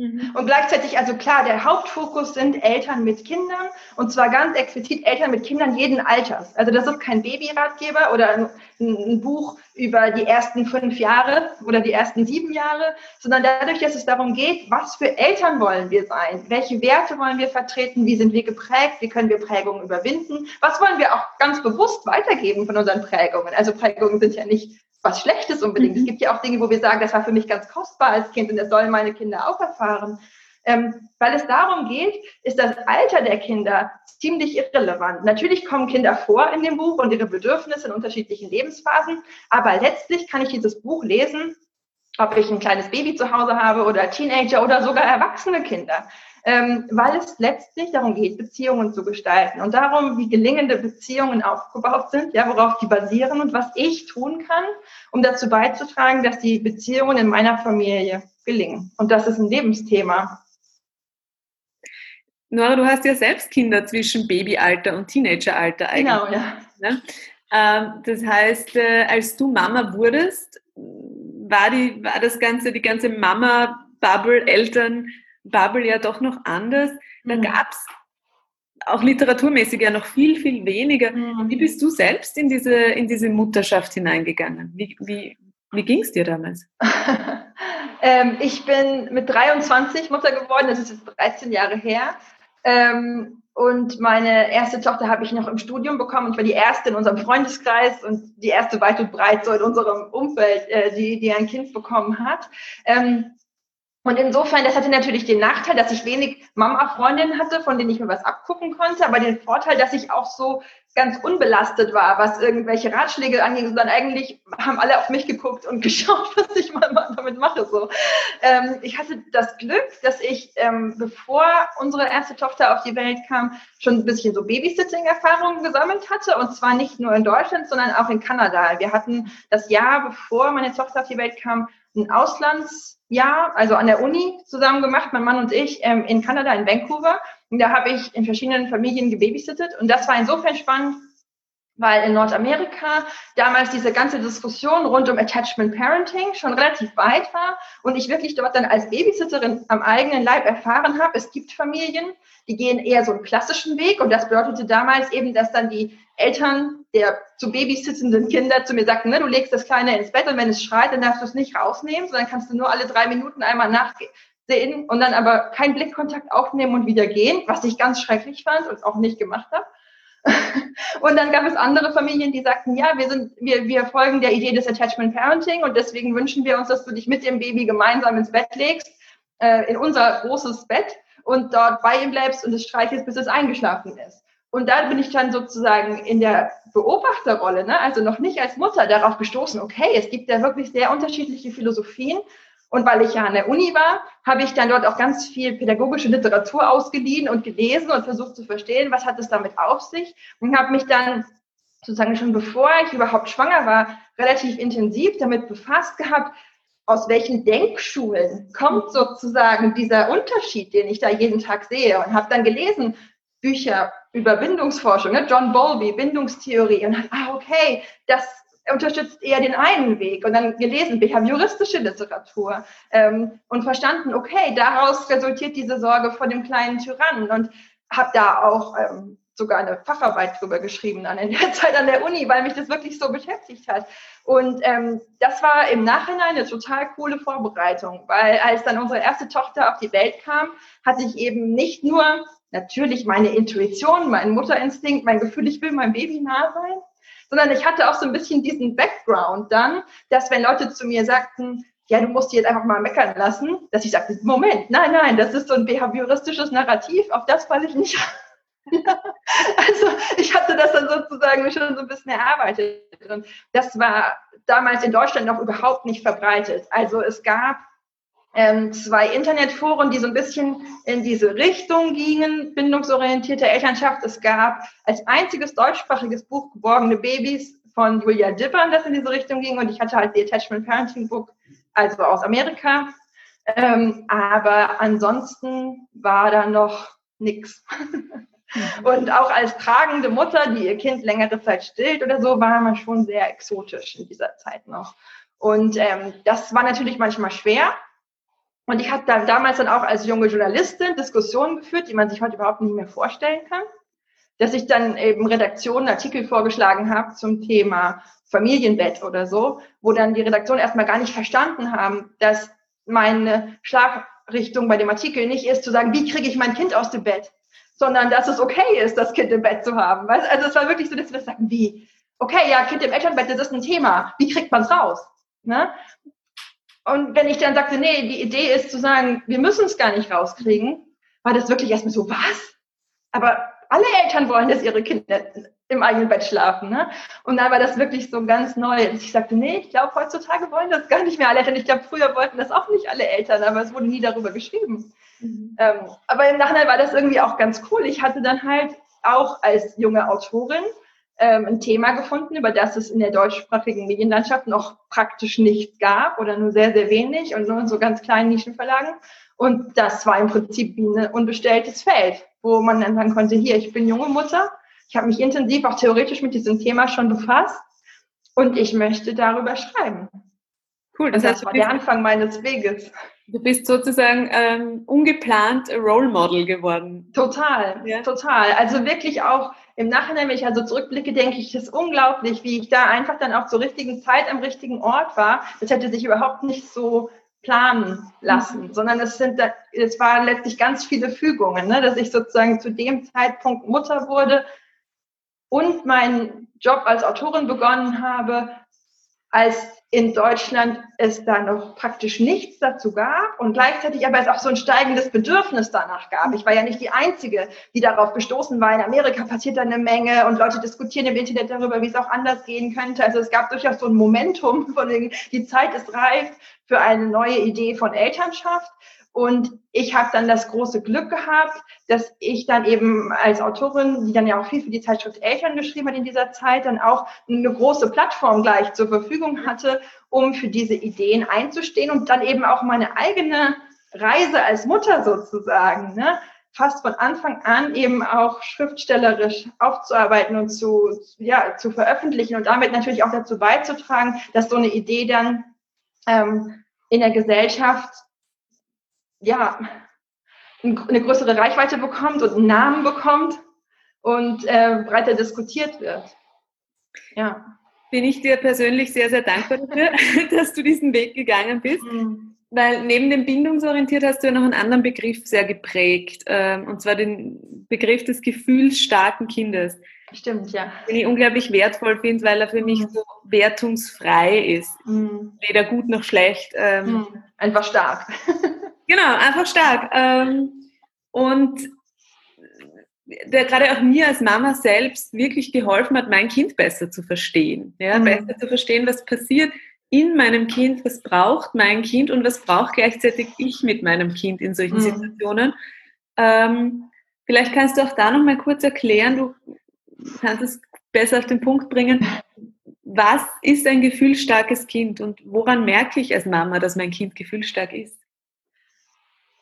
Mhm. Und gleichzeitig, also klar, der Hauptfokus sind Eltern mit Kindern und zwar ganz explizit Eltern mit Kindern jeden Alters. Also das ist kein Babyratgeber oder ein, ein, Buch über die ersten fünf Jahre oder die ersten sieben Jahre, sondern dadurch, dass es darum geht, was für Eltern wollen wir sein, welche Werte wollen wir vertreten, wie sind wir geprägt, wie können wir Prägungen überwinden, was wollen wir auch ganz bewusst weitergeben von unseren Prägungen. Also Prägungen sind ja nicht was Schlechtes unbedingt. Mhm. Es gibt ja auch Dinge, wo wir sagen, das war für mich ganz kostbar als Kind und das sollen meine Kinder auch erfahren. Ähm, weil es darum geht, ist das Alter der Kinder ziemlich irrelevant. Natürlich kommen Kinder vor in dem Buch und ihre Bedürfnisse in unterschiedlichen Lebensphasen, aber letztlich kann ich dieses Buch lesen, ob ich ein kleines Baby zu Hause habe oder Teenager oder sogar erwachsene Kinder ähm, weil es letztlich darum geht, Beziehungen zu gestalten und darum, wie gelingende Beziehungen aufgebaut sind, ja, worauf die basieren und was ich tun kann, um dazu beizutragen, dass die Beziehungen in meiner Familie gelingen. Und das ist ein Lebensthema. Nora, du hast ja selbst Kinder zwischen Babyalter und Teenageralter eigentlich. Genau, ja. Ne? Ähm, das heißt, äh, als du Mama wurdest, war, die, war das ganze, die ganze Mama-Bubble, Eltern, Bubble ja doch noch anders. Da mhm. gab es auch literaturmäßig ja noch viel, viel weniger. Mhm. Wie bist du selbst in diese, in diese Mutterschaft hineingegangen? Wie, wie, wie ging es dir damals? [LAUGHS] ähm, ich bin mit 23 Mutter geworden, das ist jetzt 13 Jahre her. Ähm, und meine erste Tochter habe ich noch im Studium bekommen. Ich war die erste in unserem Freundeskreis und die erste weit und breit so in unserem Umfeld, äh, die, die ein Kind bekommen hat. Ähm, und insofern, das hatte natürlich den Nachteil, dass ich wenig Mama-Freundinnen hatte, von denen ich mir was abgucken konnte, aber den Vorteil, dass ich auch so ganz unbelastet war, was irgendwelche Ratschläge anging, sondern eigentlich haben alle auf mich geguckt und [LAUGHS] geschaut, was ich mal damit mache. So, ähm, ich hatte das Glück, dass ich, ähm, bevor unsere erste Tochter auf die Welt kam, schon ein bisschen so Babysitting-Erfahrungen gesammelt hatte und zwar nicht nur in Deutschland, sondern auch in Kanada. Wir hatten das Jahr, bevor meine Tochter auf die Welt kam, ein Auslands Jahr, also an der Uni zusammen gemacht, mein Mann und ich, ähm, in Kanada, in Vancouver. Und da habe ich in verschiedenen Familien gebabysittet. Und das war insofern spannend, weil in Nordamerika damals diese ganze Diskussion rund um Attachment Parenting schon relativ weit war und ich wirklich dort dann als Babysitterin am eigenen Leib erfahren habe, es gibt Familien, die gehen eher so einen klassischen Weg und das bedeutete damals eben, dass dann die Eltern der zu babysitzenden Kinder zu mir sagten, ne, du legst das Kleine ins Bett und wenn es schreit, dann darfst du es nicht rausnehmen, sondern kannst du nur alle drei Minuten einmal nachsehen und dann aber keinen Blickkontakt aufnehmen und wieder gehen, was ich ganz schrecklich fand und auch nicht gemacht habe. [LAUGHS] und dann gab es andere Familien, die sagten, ja, wir sind, wir, wir folgen der Idee des Attachment Parenting und deswegen wünschen wir uns, dass du dich mit dem Baby gemeinsam ins Bett legst, äh, in unser großes Bett und dort bei ihm bleibst und es streichelst, bis es eingeschlafen ist. Und da bin ich dann sozusagen in der Beobachterrolle, ne, also noch nicht als Mutter darauf gestoßen, okay, es gibt ja wirklich sehr unterschiedliche Philosophien. Und weil ich ja an der Uni war, habe ich dann dort auch ganz viel pädagogische Literatur ausgeliehen und gelesen und versucht zu verstehen, was hat es damit auf sich. Und habe mich dann sozusagen schon bevor ich überhaupt schwanger war, relativ intensiv damit befasst gehabt, aus welchen Denkschulen kommt sozusagen dieser Unterschied, den ich da jeden Tag sehe. Und habe dann gelesen, Bücher über Bindungsforschung, ne? John Bowlby, Bindungstheorie. Und ah, okay, das unterstützt eher den einen Weg. Und dann gelesen, behavioristische Literatur ähm, und verstanden, okay, daraus resultiert diese Sorge vor dem kleinen Tyrannen. Und habe da auch ähm, sogar eine Facharbeit drüber geschrieben dann in der [LAUGHS] Zeit an der Uni, weil mich das wirklich so beschäftigt hat. Und ähm, das war im Nachhinein eine total coole Vorbereitung, weil als dann unsere erste Tochter auf die Welt kam, hatte ich eben nicht nur natürlich meine Intuition, mein Mutterinstinkt, mein Gefühl, ich will meinem Baby nah sein, sondern ich hatte auch so ein bisschen diesen Background dann, dass wenn Leute zu mir sagten, ja, du musst die jetzt einfach mal meckern lassen, dass ich sagte, Moment, nein, nein, das ist so ein behavioristisches Narrativ, auf das falle ich nicht. [LAUGHS] also ich hatte das dann sozusagen schon so ein bisschen erarbeitet. Und das war damals in Deutschland noch überhaupt nicht verbreitet. Also es gab ähm, zwei Internetforen, die so ein bisschen in diese Richtung gingen, bindungsorientierte Elternschaft. Es gab als einziges deutschsprachiges Buch Geborgene Babys von Julia Dippern, das in diese Richtung ging. Und ich hatte halt die Attachment Parenting Book, also aus Amerika. Ähm, aber ansonsten war da noch nichts. [LAUGHS] Und auch als tragende Mutter, die ihr Kind längere Zeit stillt oder so, war man schon sehr exotisch in dieser Zeit noch. Und ähm, das war natürlich manchmal schwer. Und ich habe dann damals dann auch als junge Journalistin Diskussionen geführt, die man sich heute überhaupt nicht mehr vorstellen kann. Dass ich dann eben Redaktionen Artikel vorgeschlagen habe zum Thema Familienbett oder so, wo dann die Redaktion erstmal gar nicht verstanden haben, dass meine Schlagrichtung bei dem Artikel nicht ist, zu sagen, wie kriege ich mein Kind aus dem Bett, sondern dass es okay ist, das Kind im Bett zu haben. Also es war wirklich so, dass wir das sagen, wie, okay, ja, Kind im Elternbett, das ist ein Thema, wie kriegt man es raus? Ne? Und wenn ich dann sagte, nee, die Idee ist zu sagen, wir müssen es gar nicht rauskriegen, war das wirklich erstmal so, was? Aber alle Eltern wollen, dass ihre Kinder im eigenen Bett schlafen. Ne? Und dann war das wirklich so ganz neu. Ich sagte, nee, ich glaube, heutzutage wollen das gar nicht mehr alle Eltern. Ich glaube, früher wollten das auch nicht alle Eltern, aber es wurde nie darüber geschrieben. Mhm. Ähm, aber im Nachhinein war das irgendwie auch ganz cool. Ich hatte dann halt auch als junge Autorin ähm, ein Thema gefunden, über das es in der deutschsprachigen Medienlandschaft noch praktisch nichts gab oder nur sehr, sehr wenig und nur in so ganz kleinen Nischenverlagen. Und das war im Prinzip wie ein unbestelltes Feld, wo man dann sagen konnte, hier, ich bin junge Mutter, ich habe mich intensiv auch theoretisch mit diesem Thema schon befasst und ich möchte darüber schreiben. Cool, das, das heißt, war der Anfang meines Weges. Du bist sozusagen ähm, ungeplant Role Model geworden. Total, ja. total. Also wirklich auch im Nachhinein, wenn ich also zurückblicke, denke ich, es ist unglaublich, wie ich da einfach dann auch zur richtigen Zeit am richtigen Ort war. Das hätte sich überhaupt nicht so planen lassen, mhm. sondern es sind, es waren letztlich ganz viele Fügungen, ne, dass ich sozusagen zu dem Zeitpunkt Mutter wurde, und meinen Job als Autorin begonnen habe, als in Deutschland es da noch praktisch nichts dazu gab und gleichzeitig aber es auch so ein steigendes Bedürfnis danach gab. Ich war ja nicht die Einzige, die darauf gestoßen war. In Amerika passiert da eine Menge und Leute diskutieren im Internet darüber, wie es auch anders gehen könnte. Also es gab durchaus so ein Momentum [LAUGHS] von den, die Zeit ist reif für eine neue Idee von Elternschaft. Und ich habe dann das große Glück gehabt, dass ich dann eben als Autorin, die dann ja auch viel für die Zeitschrift Eltern geschrieben hat in dieser Zeit, dann auch eine große Plattform gleich zur Verfügung hatte, um für diese Ideen einzustehen und dann eben auch meine eigene Reise als Mutter sozusagen, ne, fast von Anfang an eben auch schriftstellerisch aufzuarbeiten und zu, ja, zu veröffentlichen und damit natürlich auch dazu beizutragen, dass so eine Idee dann ähm, in der Gesellschaft ja, eine größere Reichweite bekommt und einen Namen bekommt und äh, breiter diskutiert wird. Ja. Bin ich dir persönlich sehr, sehr dankbar dafür, [LAUGHS] dass du diesen Weg gegangen bist. Mhm. Weil neben dem bindungsorientiert hast du ja noch einen anderen Begriff sehr geprägt, ähm, und zwar den Begriff des gefühlsstarken Kindes. Stimmt, ja. Den ich unglaublich wertvoll finde, weil er für mich mhm. so wertungsfrei ist. Mhm. Weder gut noch schlecht. Ähm, mhm. Einfach stark. [LAUGHS] Genau, einfach stark. Ähm, und der gerade auch mir als Mama selbst wirklich geholfen hat, mein Kind besser zu verstehen. Ja, mhm. Besser zu verstehen, was passiert in meinem Kind, was braucht mein Kind und was braucht gleichzeitig ich mit meinem Kind in solchen mhm. Situationen. Ähm, vielleicht kannst du auch da noch mal kurz erklären, du kannst es besser auf den Punkt bringen. Was ist ein gefühlsstarkes Kind und woran merke ich als Mama, dass mein Kind gefühlsstark ist?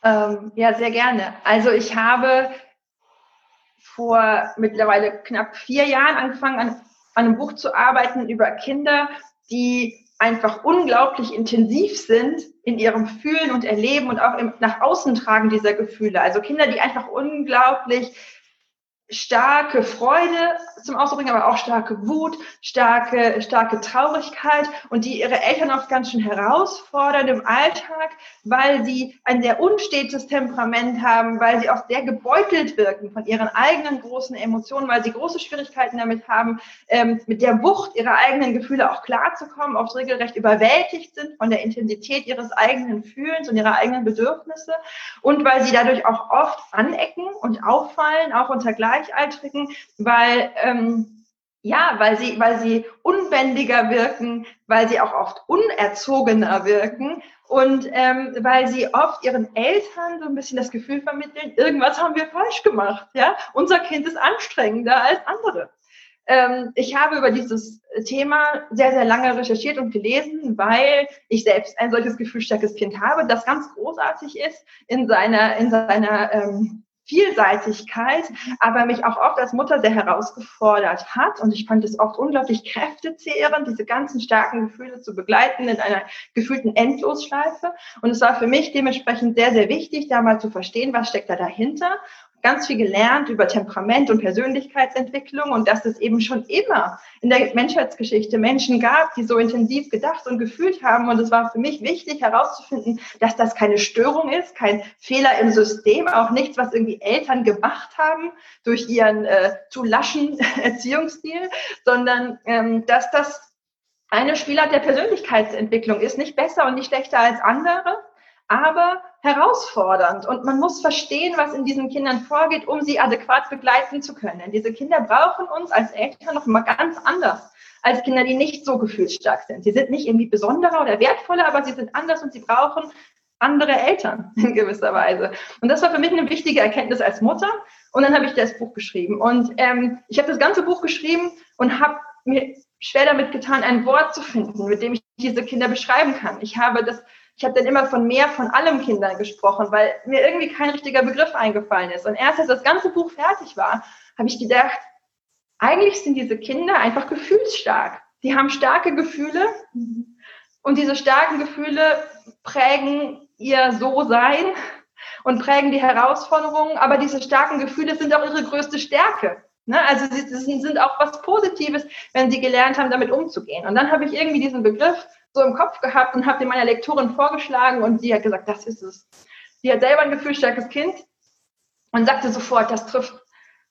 Ähm, ja, sehr gerne. Also ich habe vor mittlerweile knapp vier Jahren angefangen, an, an einem Buch zu arbeiten über Kinder, die einfach unglaublich intensiv sind in ihrem Fühlen und Erleben und auch im nach außen tragen dieser Gefühle. Also Kinder, die einfach unglaublich starke Freude zum Ausdruck bringen, aber auch starke Wut, starke, starke Traurigkeit und die ihre Eltern oft ganz schön herausfordern im Alltag, weil sie ein sehr unstetes Temperament haben, weil sie auch sehr gebeutelt wirken von ihren eigenen großen Emotionen, weil sie große Schwierigkeiten damit haben, ähm, mit der Wucht ihrer eigenen Gefühle auch klarzukommen, oft regelrecht überwältigt sind von der Intensität ihres eigenen Fühlens und ihrer eigenen Bedürfnisse und weil sie dadurch auch oft anecken und auffallen, auch unter Gleich Gleichaltrigen, weil ähm, Ja, weil sie, weil sie unbändiger wirken, weil sie auch oft unerzogener wirken und ähm, weil sie oft ihren Eltern so ein bisschen das Gefühl vermitteln, irgendwas haben wir falsch gemacht. Ja, unser Kind ist anstrengender als andere. Ähm, ich habe über dieses Thema sehr, sehr lange recherchiert und gelesen, weil ich selbst ein solches gefühlsstarkes Kind habe, das ganz großartig ist in seiner, in seiner ähm, Vielseitigkeit, aber mich auch oft als Mutter sehr herausgefordert hat. Und ich fand es oft unglaublich kräftezehrend, diese ganzen starken Gefühle zu begleiten in einer gefühlten Endlosschleife. Und es war für mich dementsprechend sehr, sehr wichtig, da mal zu verstehen, was steckt da dahinter ganz viel gelernt über Temperament und Persönlichkeitsentwicklung und dass es eben schon immer in der Menschheitsgeschichte Menschen gab, die so intensiv gedacht und gefühlt haben. Und es war für mich wichtig herauszufinden, dass das keine Störung ist, kein Fehler im System, auch nichts, was irgendwie Eltern gemacht haben durch ihren äh, zu laschen [LAUGHS] Erziehungsstil, sondern ähm, dass das eine Spielart der Persönlichkeitsentwicklung ist, nicht besser und nicht schlechter als andere, aber herausfordernd. Und man muss verstehen, was in diesen Kindern vorgeht, um sie adäquat begleiten zu können. Denn diese Kinder brauchen uns als Eltern noch mal ganz anders als Kinder, die nicht so gefühlsstark sind. Sie sind nicht irgendwie besonderer oder wertvoller, aber sie sind anders und sie brauchen andere Eltern [LAUGHS] in gewisser Weise. Und das war für mich eine wichtige Erkenntnis als Mutter. Und dann habe ich das Buch geschrieben. Und ähm, ich habe das ganze Buch geschrieben und habe mir schwer damit getan, ein Wort zu finden, mit dem ich diese Kinder beschreiben kann. Ich habe das ich habe dann immer von mehr von allem Kindern gesprochen, weil mir irgendwie kein richtiger Begriff eingefallen ist. Und erst als das ganze Buch fertig war, habe ich gedacht, eigentlich sind diese Kinder einfach gefühlsstark. Die haben starke Gefühle und diese starken Gefühle prägen ihr So-Sein und prägen die Herausforderungen, aber diese starken Gefühle sind auch ihre größte Stärke. Ne? Also sie sind auch was Positives, wenn sie gelernt haben, damit umzugehen. Und dann habe ich irgendwie diesen Begriff so im Kopf gehabt und habe den meiner Lektorin vorgeschlagen und sie hat gesagt, das ist es. Sie hat selber ein gefühlsstarkes Kind und sagte sofort, das trifft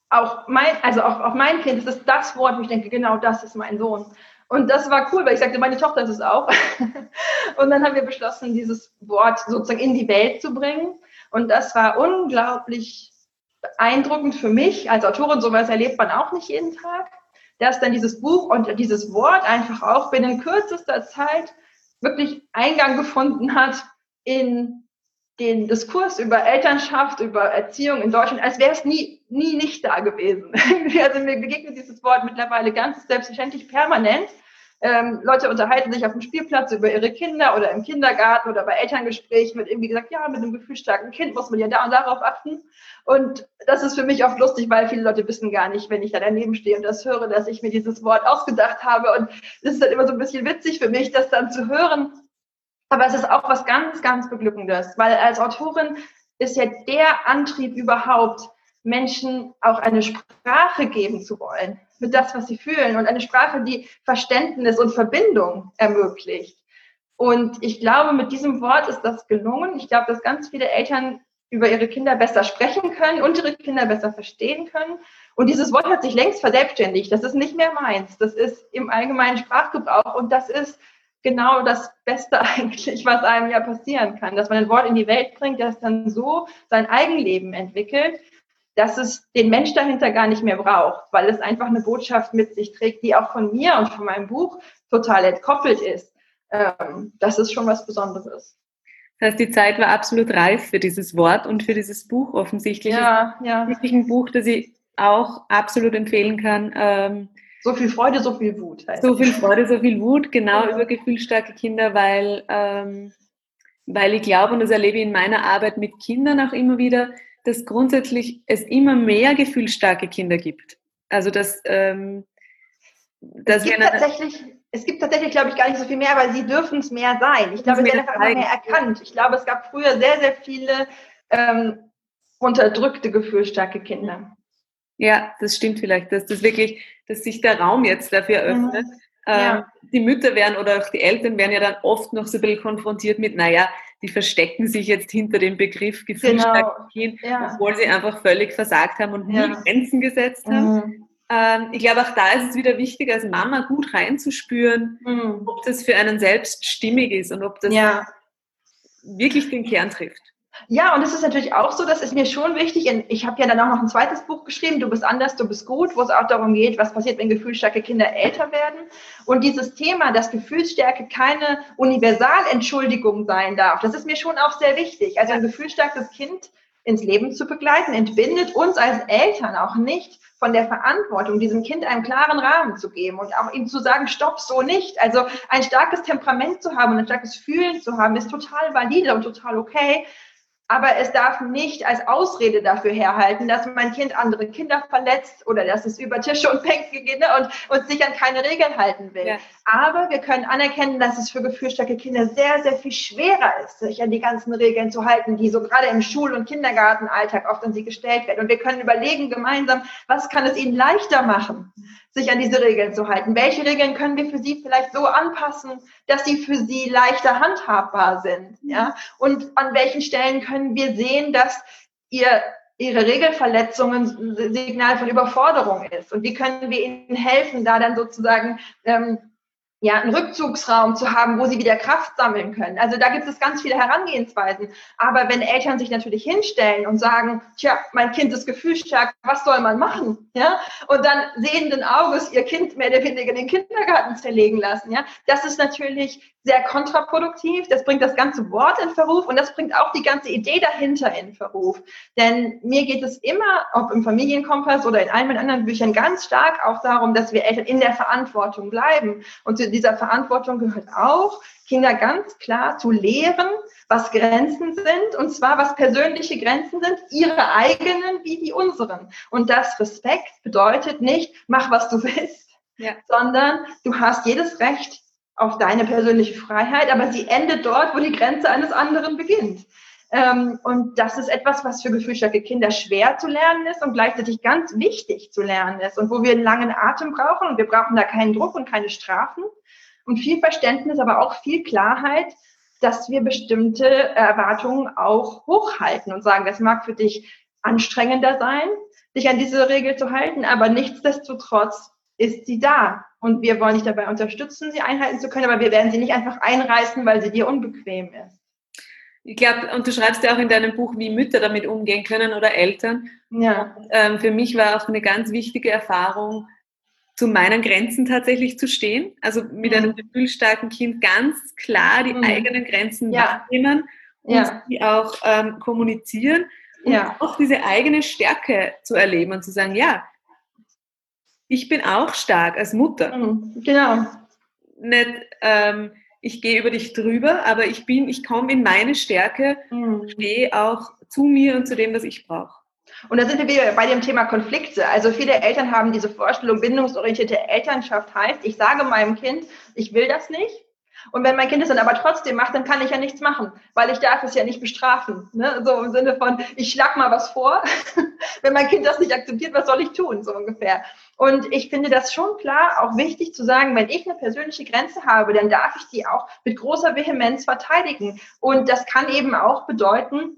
auch mein, also auch, auch mein Kind, das ist das Wort, wo ich denke, genau das ist mein Sohn. Und das war cool, weil ich sagte, meine Tochter ist es auch. [LAUGHS] und dann haben wir beschlossen, dieses Wort sozusagen in die Welt zu bringen. Und das war unglaublich beeindruckend für mich als Autorin. Sowas erlebt man auch nicht jeden Tag dass dann dieses Buch und dieses Wort einfach auch binnen kürzester Zeit wirklich Eingang gefunden hat in den Diskurs über Elternschaft, über Erziehung in Deutschland, als wäre es nie, nie nicht da gewesen. [LAUGHS] also mir begegnet dieses Wort mittlerweile ganz selbstverständlich permanent. Ähm, Leute unterhalten sich auf dem Spielplatz über ihre Kinder oder im Kindergarten oder bei Elterngesprächen wird irgendwie gesagt, ja, mit einem gefühlsstarken Kind muss man ja da und darauf achten. Und das ist für mich oft lustig, weil viele Leute wissen gar nicht, wenn ich da daneben stehe und das höre, dass ich mir dieses Wort ausgedacht habe. Und es ist dann immer so ein bisschen witzig für mich, das dann zu hören. Aber es ist auch was ganz, ganz Beglückendes, weil als Autorin ist ja der Antrieb überhaupt, Menschen auch eine Sprache geben zu wollen mit das, was sie fühlen und eine Sprache, die Verständnis und Verbindung ermöglicht. Und ich glaube, mit diesem Wort ist das gelungen. Ich glaube, dass ganz viele Eltern über ihre Kinder besser sprechen können und ihre Kinder besser verstehen können. Und dieses Wort hat sich längst verselbstständigt. Das ist nicht mehr meins. Das ist im allgemeinen Sprachgebrauch und das ist genau das Beste [LAUGHS] eigentlich, was einem ja passieren kann, dass man ein Wort in die Welt bringt, das dann so sein Eigenleben entwickelt dass es den Mensch dahinter gar nicht mehr braucht, weil es einfach eine Botschaft mit sich trägt, die auch von mir und von meinem Buch total entkoppelt ist. Ähm, das ist schon was Besonderes. Das heißt, die Zeit war absolut reif für dieses Wort und für dieses Buch offensichtlich. Ja, ja. Wirklich ein Buch, das ich auch absolut empfehlen kann. Ähm, so viel Freude, so viel Wut. So viel Freude, so viel Wut, genau ja. über gefühlsstarke Kinder, weil, ähm, weil ich glaube, und das erlebe ich in meiner Arbeit mit Kindern auch immer wieder, dass grundsätzlich es immer mehr gefühlsstarke Kinder gibt. Also dass, ähm, dass es gibt tatsächlich, es gibt tatsächlich, glaube ich, gar nicht so viel mehr, aber sie dürfen es mehr sein. Ich glaube, es wird einfach immer mehr erkannt. Ich glaube, es gab früher sehr, sehr viele ähm, unterdrückte, gefühlsstarke Kinder. Ja, das stimmt vielleicht, dass das wirklich, dass sich der Raum jetzt dafür mhm. öffnet. Mhm. Ja. Ähm, die Mütter werden oder auch die Eltern werden ja dann oft noch so ein bisschen konfrontiert mit, naja, die verstecken sich jetzt hinter dem Begriff gefühlsstarkes genau. Ja. obwohl sie einfach völlig versagt haben und nie ja. Grenzen gesetzt haben. Mhm. Ähm, ich glaube, auch da ist es wieder wichtig, als Mama gut reinzuspüren, mhm. ob das für einen selbst stimmig ist und ob das ja. wirklich den Kern trifft. Ja, und es ist natürlich auch so, das ist mir schon wichtig. Ich habe ja dann auch noch ein zweites Buch geschrieben, Du bist anders, du bist gut, wo es auch darum geht, was passiert, wenn gefühlsstarke Kinder älter werden. Und dieses Thema, dass Gefühlsstärke keine Universalentschuldigung sein darf, das ist mir schon auch sehr wichtig. Also ein gefühlsstarkes Kind ins Leben zu begleiten, entbindet uns als Eltern auch nicht von der Verantwortung, diesem Kind einen klaren Rahmen zu geben und auch ihm zu sagen, stopp, so nicht. Also ein starkes Temperament zu haben und ein starkes Fühlen zu haben, ist total valide und total okay. Aber es darf nicht als Ausrede dafür herhalten, dass mein Kind andere Kinder verletzt oder dass es über Tische und Bänke geht ne, und, und sich an keine Regeln halten will. Ja. Aber wir können anerkennen, dass es für gefühlsstarke Kinder sehr, sehr viel schwerer ist, sich an die ganzen Regeln zu halten, die so gerade im Schul- und Kindergartenalltag oft an sie gestellt werden. Und wir können überlegen gemeinsam, was kann es ihnen leichter machen, sich an diese Regeln zu halten? Welche Regeln können wir für sie vielleicht so anpassen, dass sie für sie leichter handhabbar sind? Ja? Und an welchen Stellen können wir sehen, dass ihr ihre Regelverletzungen ein Signal von Überforderung ist? Und wie können wir ihnen helfen, da dann sozusagen ähm, ja, einen Rückzugsraum zu haben, wo sie wieder Kraft sammeln können. Also da gibt es ganz viele Herangehensweisen. Aber wenn Eltern sich natürlich hinstellen und sagen, tja, mein Kind ist gefühlsstark, was soll man machen? Ja, und dann sehenden Auges ihr Kind mehr oder weniger in den Kindergarten zerlegen lassen. Ja, das ist natürlich sehr kontraproduktiv. Das bringt das ganze Wort in Verruf und das bringt auch die ganze Idee dahinter in Verruf. Denn mir geht es immer, ob im Familienkompass oder in allen meinen anderen Büchern, ganz stark auch darum, dass wir Eltern in der Verantwortung bleiben. Und zu dieser Verantwortung gehört auch, Kinder ganz klar zu lehren, was Grenzen sind, und zwar was persönliche Grenzen sind, ihre eigenen wie die unseren. Und das Respekt bedeutet nicht, mach was du willst, ja. sondern du hast jedes Recht, auf deine persönliche Freiheit, aber sie endet dort, wo die Grenze eines anderen beginnt. Ähm, und das ist etwas, was für gefühlsstarke Kinder schwer zu lernen ist und gleichzeitig ganz wichtig zu lernen ist und wo wir einen langen Atem brauchen und wir brauchen da keinen Druck und keine Strafen und viel Verständnis, aber auch viel Klarheit, dass wir bestimmte Erwartungen auch hochhalten und sagen, das mag für dich anstrengender sein, dich an diese Regel zu halten, aber nichtsdestotrotz ist sie da. Und wir wollen dich dabei unterstützen, sie einhalten zu können, aber wir werden sie nicht einfach einreißen, weil sie dir unbequem ist. Ich glaube, und du schreibst ja auch in deinem Buch, wie Mütter damit umgehen können oder Eltern. Ja. Und, ähm, für mich war auch eine ganz wichtige Erfahrung, zu meinen Grenzen tatsächlich zu stehen. Also mit mhm. einem gefühlsstarken Kind ganz klar die mhm. eigenen Grenzen ja. wahrnehmen und ja. sie auch ähm, kommunizieren und ja. auch diese eigene Stärke zu erleben und zu sagen, ja, ich bin auch stark als Mutter. Mhm, genau. Nicht, ähm, ich gehe über dich drüber, aber ich bin, ich komme in meine Stärke, mhm. stehe auch zu mir und zu dem, was ich brauche. Und da sind wir wieder bei dem Thema Konflikte. Also viele Eltern haben diese Vorstellung, bindungsorientierte Elternschaft heißt, ich sage meinem Kind, ich will das nicht. Und wenn mein Kind es dann aber trotzdem macht, dann kann ich ja nichts machen, weil ich darf es ja nicht bestrafen. Ne? So im Sinne von, ich schlag mal was vor. [LAUGHS] wenn mein Kind das nicht akzeptiert, was soll ich tun? So ungefähr. Und ich finde das schon klar, auch wichtig zu sagen, wenn ich eine persönliche Grenze habe, dann darf ich die auch mit großer Vehemenz verteidigen. Und das kann eben auch bedeuten,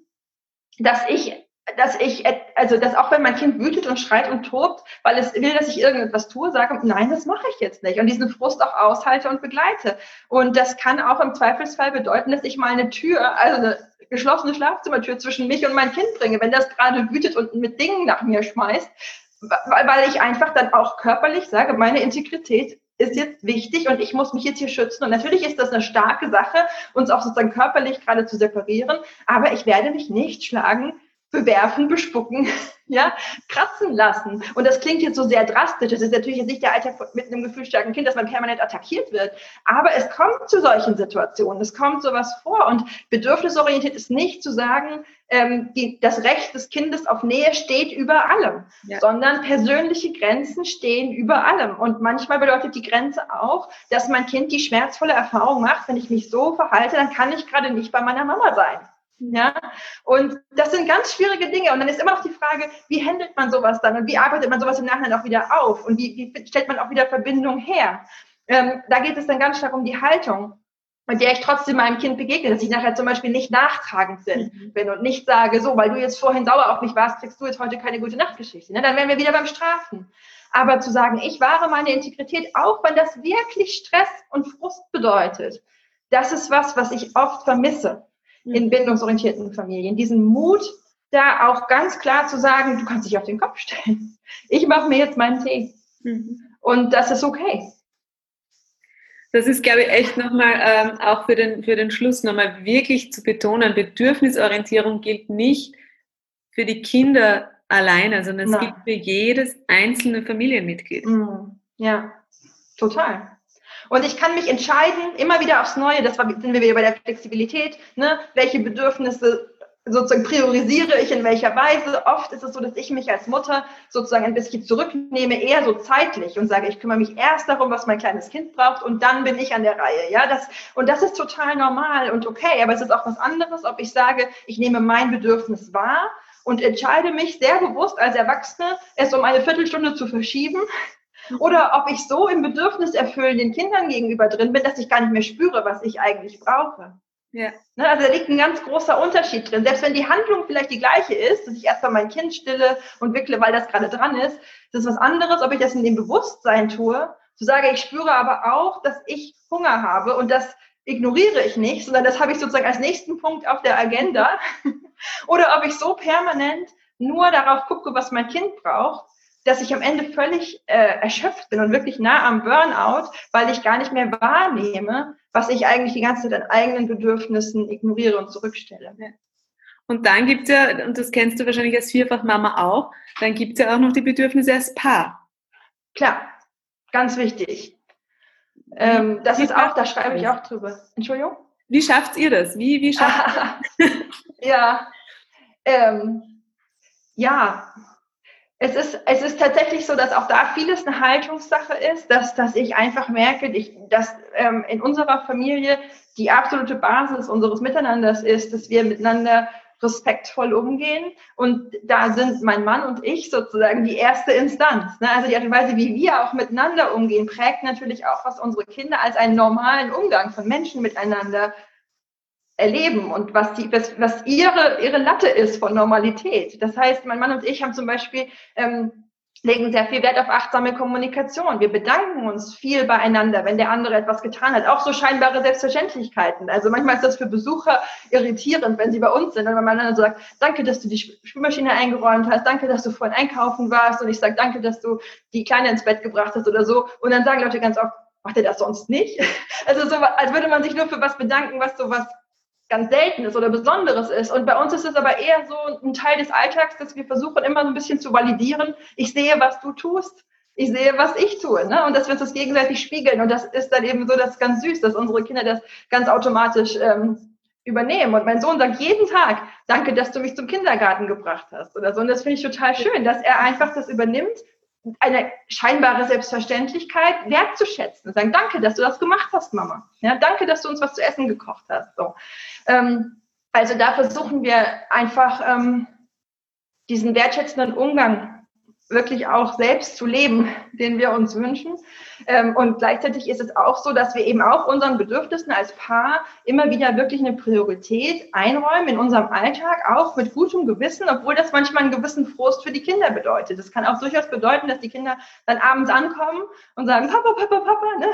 dass ich dass ich, also dass auch wenn mein Kind wütet und schreit und tobt, weil es will, dass ich irgendetwas tue, sage, nein, das mache ich jetzt nicht. Und diesen Frust auch aushalte und begleite. Und das kann auch im Zweifelsfall bedeuten, dass ich mal eine Tür, also eine geschlossene Schlafzimmertür zwischen mich und mein Kind bringe, wenn das gerade wütet und mit Dingen nach mir schmeißt, weil ich einfach dann auch körperlich sage, meine Integrität ist jetzt wichtig und ich muss mich jetzt hier schützen. Und natürlich ist das eine starke Sache, uns auch sozusagen körperlich gerade zu separieren, aber ich werde mich nicht schlagen, bewerfen, bespucken, [LAUGHS] ja, kratzen lassen. Und das klingt jetzt so sehr drastisch. Das ist natürlich jetzt nicht der Alltag mit einem gefühlsstarken Kind, dass man permanent attackiert wird. Aber es kommt zu solchen Situationen. Es kommt sowas vor. Und bedürfnisorientiert ist nicht zu sagen, ähm, die, das Recht des Kindes auf Nähe steht über allem, ja. sondern persönliche Grenzen stehen über allem. Und manchmal bedeutet die Grenze auch, dass mein Kind die schmerzvolle Erfahrung macht, wenn ich mich so verhalte, dann kann ich gerade nicht bei meiner Mama sein. Ja, und das sind ganz schwierige Dinge. Und dann ist immer noch die Frage, wie handelt man sowas dann und wie arbeitet man sowas im Nachhinein auch wieder auf und wie, wie stellt man auch wieder Verbindung her? Ähm, da geht es dann ganz stark um die Haltung, mit der ich trotzdem meinem Kind begegne, dass ich nachher zum Beispiel nicht nachtragend mhm. bin und nicht sage, so, weil du jetzt vorhin sauer auf mich warst, kriegst du jetzt heute keine gute Nachtgeschichte. Ne? Dann wären wir wieder beim Strafen. Aber zu sagen, ich wahre meine Integrität, auch wenn das wirklich Stress und Frust bedeutet, das ist was, was ich oft vermisse mhm. In bindungsorientierten Familien. Diesen Mut, da auch ganz klar zu sagen, du kannst dich auf den Kopf stellen. Ich mache mir jetzt meinen Tee. Mhm. Und das ist okay. Das ist, glaube ich, echt nochmal ähm, auch für den, für den Schluss nochmal wirklich zu betonen, Bedürfnisorientierung gilt nicht für die Kinder alleine, sondern es gilt für jedes einzelne Familienmitglied. Mhm. Ja, total. Und ich kann mich entscheiden, immer wieder aufs Neue, das sind wir wieder bei der Flexibilität, ne, welche Bedürfnisse sozusagen priorisiere ich in welcher Weise. Oft ist es so, dass ich mich als Mutter sozusagen ein bisschen zurücknehme, eher so zeitlich und sage, ich kümmere mich erst darum, was mein kleines Kind braucht und dann bin ich an der Reihe. Ja, das, und das ist total normal und okay, aber es ist auch was anderes, ob ich sage, ich nehme mein Bedürfnis wahr und entscheide mich sehr bewusst als Erwachsene, es um eine Viertelstunde zu verschieben oder ob ich so im Bedürfnis erfüllen den Kindern gegenüber drin bin, dass ich gar nicht mehr spüre, was ich eigentlich brauche. Ja. Ne, also da liegt ein ganz großer Unterschied drin. Selbst wenn die Handlung vielleicht die gleiche ist, dass ich erstmal mein Kind stille und wickle, weil das gerade dran ist, das ist was anderes, ob ich das in dem Bewusstsein tue, zu sagen, ich spüre aber auch, dass ich Hunger habe und das ignoriere ich nicht, sondern das habe ich sozusagen als nächsten Punkt auf der Agenda. [LAUGHS] Oder ob ich so permanent nur darauf gucke, was mein Kind braucht, dass ich am Ende völlig äh, erschöpft bin und wirklich nah am Burnout, weil ich gar nicht mehr wahrnehme, was ich eigentlich die ganze Zeit an eigenen Bedürfnissen ignoriere und zurückstelle. Und dann gibt es ja, und das kennst du wahrscheinlich als Vierfachmama auch, dann gibt es ja auch noch die Bedürfnisse als Paar. Klar, ganz wichtig. Ähm, das ist auch, da schreibe ich auch drüber. Entschuldigung? Wie schafft ihr das? Wie, wie schafft [LAUGHS] ihr das? ja, ähm, ja, es ist, es ist tatsächlich so, dass auch da vieles eine Haltungssache ist, dass, dass ich einfach merke, ich, dass ähm, in unserer Familie die absolute Basis unseres Miteinanders ist, dass wir miteinander respektvoll umgehen. Und da sind mein Mann und ich sozusagen die erste Instanz. Ne? Also die Art und Weise, wie wir auch miteinander umgehen, prägt natürlich auch, was unsere Kinder als einen normalen Umgang von Menschen miteinander erleben und was, die, was, was ihre, ihre Latte ist von Normalität. Das heißt, mein Mann und ich haben zum Beispiel ähm, legen sehr viel Wert auf achtsame Kommunikation. Wir bedanken uns viel beieinander, wenn der andere etwas getan hat. Auch so scheinbare Selbstverständlichkeiten. Also manchmal ist das für Besucher irritierend, wenn sie bei uns sind wenn man dann sagt, danke, dass du die Spülmaschine eingeräumt hast, danke, dass du vorhin einkaufen warst und ich sage, danke, dass du die Kleine ins Bett gebracht hast oder so. Und dann sagen Leute ganz oft, macht er das sonst nicht? [LAUGHS] Also so, als würde man sich nur für was bedanken, was so was ganz Seltenes oder Besonderes ist. Und bei uns ist es aber eher so ein Teil des Alltags, dass wir versuchen immer so ein bisschen zu validieren. Ich sehe, was du tust. Ich sehe, was ich tue. Ne? Und dass wir uns das gegenseitig spiegeln. Und das ist dann eben so, das ganz süß, dass unsere Kinder das ganz automatisch ähm, übernehmen. Und mein Sohn sagt jeden Tag, danke, dass du mich zum Kindergarten gebracht hast oder so. Und das finde ich total schön, dass er einfach das übernimmt, eine scheinbare Selbstverständlichkeit wertzuschätzen. Sagen, danke, dass du das gemacht hast, Mama. Ja, danke, dass du uns was zu essen gekocht hast. So. Ähm, also da versuchen wir einfach ähm, diesen wertschätzenden Umgang wirklich auch selbst zu leben, den wir uns wünschen. Ähm, und gleichzeitig ist es auch so, dass wir eben auch unseren Bedürfnissen als Paar immer wieder wirklich eine Priorität einräumen in unserem Alltag, auch mit gutem Gewissen, obwohl das manchmal einen gewissen Frust für die Kinder bedeutet. Das kann auch durchaus bedeuten, dass die Kinder dann abends ankommen und sagen, Papa, Papa, Papa, ne?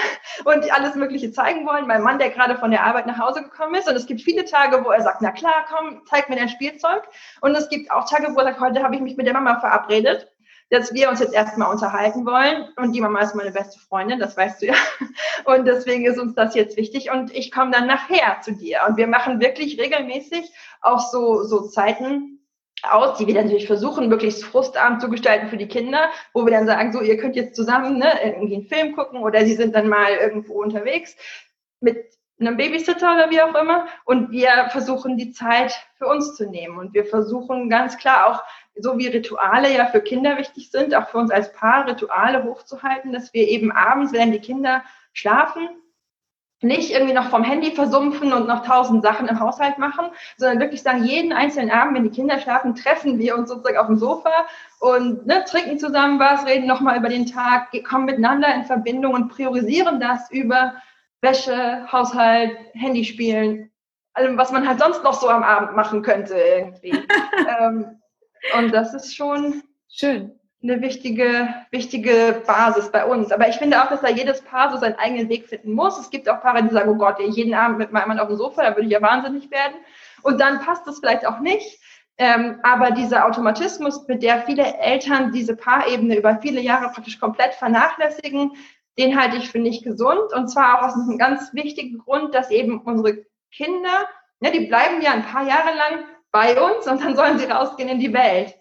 und alles Mögliche zeigen wollen. Mein Mann, der gerade von der Arbeit nach Hause gekommen ist. Und es gibt viele Tage, wo er sagt, na klar, komm, zeig mir dein Spielzeug. Und es gibt auch Tage, wo er sagt, heute habe ich mich mit der Mama verabredet dass wir uns jetzt erstmal unterhalten wollen. Und die Mama ist meine beste Freundin, das weißt du ja. [LAUGHS] Und deswegen ist uns das jetzt wichtig. Und ich komme dann nachher zu dir. Und wir machen wirklich regelmäßig auch so, so Zeiten, aus, die wir dann natürlich versuchen, möglichst frustarm zu gestalten für die Kinder, wo wir dann sagen, so, ihr könnt jetzt zusammen ne, irgendwie einen Film gucken oder sie sind dann mal irgendwo unterwegs mit einem Babysitter oder wie auch immer. Und wir versuchen die Zeit für uns zu nehmen. Und wir versuchen ganz klar auch so wie Rituale ja für Kinder wichtig sind, auch für uns als Paar Rituale hochzuhalten, dass wir eben abends, wenn die Kinder schlafen, nicht irgendwie noch vom Handy versumpfen und noch tausend Sachen im Haushalt machen, sondern wirklich sagen, jeden einzelnen Abend, wenn die Kinder schlafen, treffen wir uns sozusagen auf dem Sofa und ne, trinken zusammen was, reden nochmal über den Tag, kommen miteinander in Verbindung und priorisieren das über Wäsche, Haushalt, Handyspielen, allem, was man halt sonst noch so am Abend machen könnte irgendwie. [LAUGHS] ähm, und das ist schon schön. Eine wichtige, wichtige Basis bei uns. Aber ich finde auch, dass da jedes Paar so seinen eigenen Weg finden muss. Es gibt auch Paare, die sagen, oh Gott, jeden Abend mit meinem Mann auf dem Sofa, da würde ich ja wahnsinnig werden. und dann passt es vielleicht auch nicht. Ähm, aber dieser Automatismus, mit der viele Eltern diese Paarebene über viele Jahre praktisch komplett vernachlässigen, den halte ich für nicht gesund. Und zwar auch aus einem ganz wichtigen Grund, dass eben unsere Kinder, ja, die bleiben ja ein paar Jahre lang bei uns und dann sollen sie rausgehen in die Welt.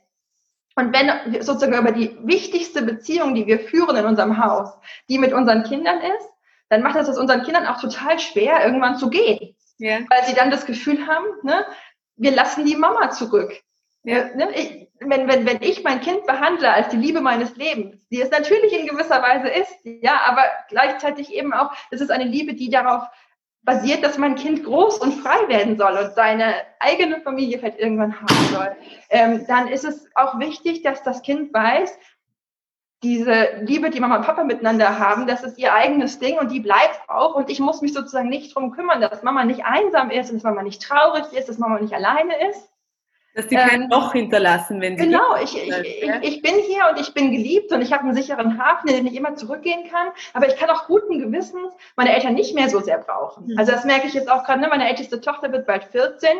Und wenn sozusagen über die wichtigste Beziehung, die wir führen in unserem Haus, die mit unseren Kindern ist, dann macht das es unseren Kindern auch total schwer, irgendwann zu gehen. Ja. Weil sie dann das Gefühl haben, ne, wir lassen die Mama zurück. Ja. Ne, ich, wenn, wenn, wenn ich mein Kind behandle als die Liebe meines Lebens, die es natürlich in gewisser Weise ist, ja, aber gleichzeitig eben auch, es ist eine Liebe, die darauf basiert, dass mein Kind groß und frei werden soll und seine eigene Familie vielleicht irgendwann haben soll, ähm, dann ist es auch wichtig, dass das Kind weiß, diese Liebe, die Mama und Papa miteinander haben, das ist ihr eigenes Ding und die bleibt auch. Und ich muss mich sozusagen nicht drum kümmern, dass Mama nicht einsam ist, dass Mama nicht traurig ist, dass Mama nicht alleine ist. Dass die kein ähm, Loch hinterlassen, wenn sie. Genau, ich, ich, ich, ich, bin hier und ich bin geliebt und ich habe einen sicheren Hafen, in den ich immer zurückgehen kann. Aber ich kann auch guten Gewissens meine Eltern nicht mehr so sehr brauchen. Mhm. Also das merke ich jetzt auch gerade. Ne? Meine älteste Tochter wird bald 14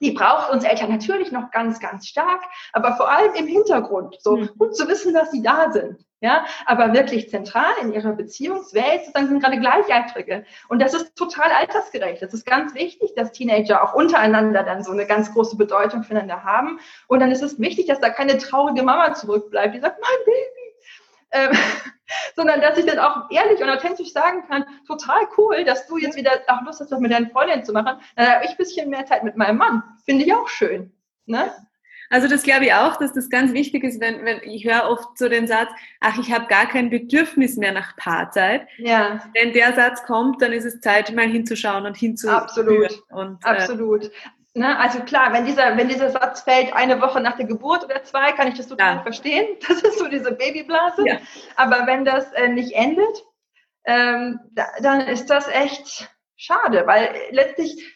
die braucht uns Eltern natürlich noch ganz, ganz stark, aber vor allem im Hintergrund. So mhm. gut zu wissen, dass sie da sind. Ja, aber wirklich zentral in ihrer Beziehungswelt sozusagen sind gerade Gleichaltrige. Und das ist total altersgerecht. Das ist ganz wichtig, dass Teenager auch untereinander dann so eine ganz große Bedeutung füreinander haben. Und dann ist es wichtig, dass da keine traurige Mama zurückbleibt, die sagt, mein Baby. Ähm, [LAUGHS] sondern dass ich dann auch ehrlich und authentisch sagen kann, total cool, dass du jetzt wieder auch Lust hast, das mit deinen Freundinnen zu machen. Dann habe ich ein bisschen mehr Zeit mit meinem Mann. Finde ich auch schön. Ne? Also das glaube ich auch, dass das ganz wichtig ist, wenn, wenn ich höre oft so den Satz, ach, ich habe gar kein Bedürfnis mehr nach Paarzeit. Ja. Wenn der Satz kommt, dann ist es Zeit, mal hinzuschauen und hinzuhören. Absolut. Und, äh, Absolut. Ne, also klar, wenn dieser, wenn dieser Satz fällt eine Woche nach der Geburt oder zwei, kann ich das total ja. verstehen. [LAUGHS] Das ist so diese Babyblase. Ja. Aber wenn das äh, nicht endet, ähm, da, dann ist das echt schade, weil letztlich äh,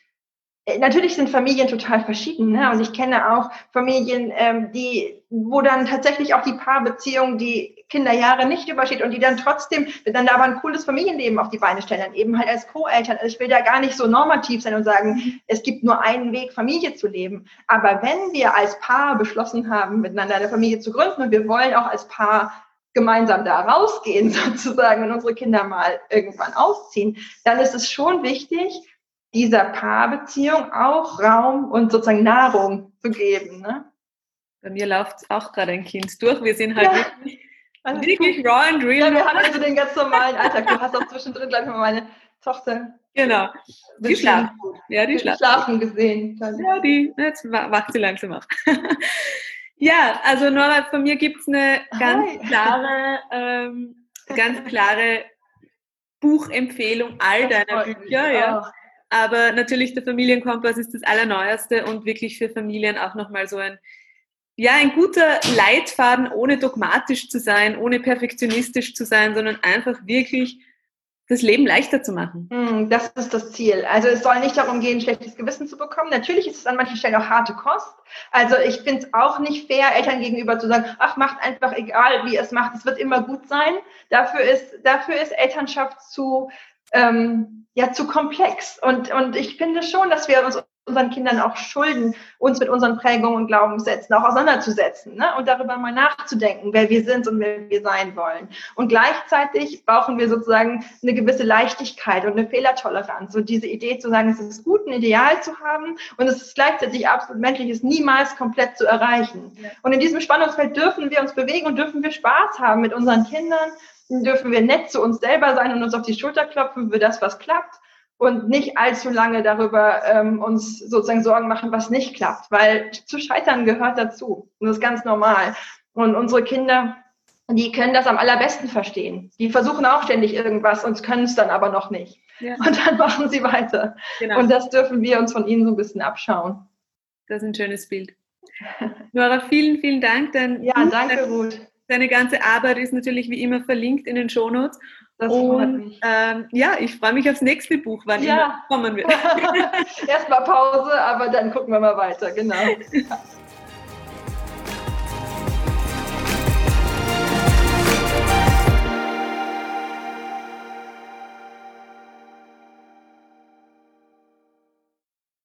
natürlich sind Familien total verschieden. Ne? Und ich kenne auch Familien, ähm, die, wo dann tatsächlich auch die Paarbeziehung die Kinderjahre nicht übersteht und die dann trotzdem dann aber ein cooles Familienleben auf die Beine stellen, dann eben halt als Co-Eltern. Also ich will da gar nicht so normativ sein und sagen, es gibt nur einen Weg, Familie zu leben. Aber wenn wir als Paar beschlossen haben, miteinander eine Familie zu gründen und wir wollen auch als Paar gemeinsam da rausgehen, [LAUGHS] sozusagen, wenn unsere Kinder mal irgendwann ausziehen, dann ist es schon wichtig, dieser Paarbeziehung auch Raum und sozusagen Nahrung zu geben. Ne? Bei mir läuft auch gerade ein Kind durch. Wir sind halt ja, wirklich, wirklich raw and real. Ja, wir haben also den ganz normalen Alltag. Du hast auch zwischendrin gleich mal meine Tochter. Genau. Die schlafen. Ja, die schlafen. schlafen gesehen. Ja, die, jetzt wacht sie langsam auf. [LAUGHS] ja, also Nora, von mir gibt es eine ganz Hi. klare, ähm, ganz klare Buchempfehlung all deiner Bücher. Ja. Aber natürlich der Familienkompass ist das Allerneueste und wirklich für Familien auch nochmal so ein, ja, ein guter Leitfaden, ohne dogmatisch zu sein, ohne perfektionistisch zu sein, sondern einfach wirklich das Leben leichter zu machen. Hm, das ist das Ziel. Also es soll nicht darum gehen, schlechtes Gewissen zu bekommen. Natürlich ist es an manchen Stellen auch harte Kost. Also ich finde es auch nicht fair, Eltern gegenüber zu sagen, ach, macht einfach egal, wie es macht, es wird immer gut sein. Dafür ist, dafür ist Elternschaft zu, ähm, ja zu komplex. Und, und ich finde schon, dass wir uns unseren Kindern auch schulden, uns mit unseren Prägungen und Glaubenssätzen auch auseinanderzusetzen ne? und darüber mal nachzudenken, wer wir sind und wer wir sein wollen. Und gleichzeitig brauchen wir sozusagen eine gewisse Leichtigkeit und eine Fehlertoleranz. Und diese Idee zu sagen, es ist gut, ein Ideal zu haben und es ist gleichzeitig absolut menschlich, es niemals komplett zu erreichen. Und in diesem Spannungsfeld dürfen wir uns bewegen und dürfen wir Spaß haben mit unseren Kindern dürfen wir nett zu uns selber sein und uns auf die Schulter klopfen für das, was klappt und nicht allzu lange darüber ähm, uns sozusagen Sorgen machen, was nicht klappt, weil zu scheitern gehört dazu und das ist ganz normal. Und unsere Kinder, die können das am allerbesten verstehen. Die versuchen auch ständig irgendwas und können es dann aber noch nicht. Ja. Und dann machen sie weiter. Genau. Und das dürfen wir uns von ihnen so ein bisschen abschauen. Das ist ein schönes Bild. Nora, vielen, vielen Dank. Dein ja, danke, Ruth. Deine ganze Arbeit ist natürlich wie immer verlinkt in den Shownotes. Das und ähm, ja, ich freue mich aufs nächste Buch, wann ja. immer kommen wird. [LAUGHS] [LAUGHS] Erstmal Pause, aber dann gucken wir mal weiter, genau. [LAUGHS]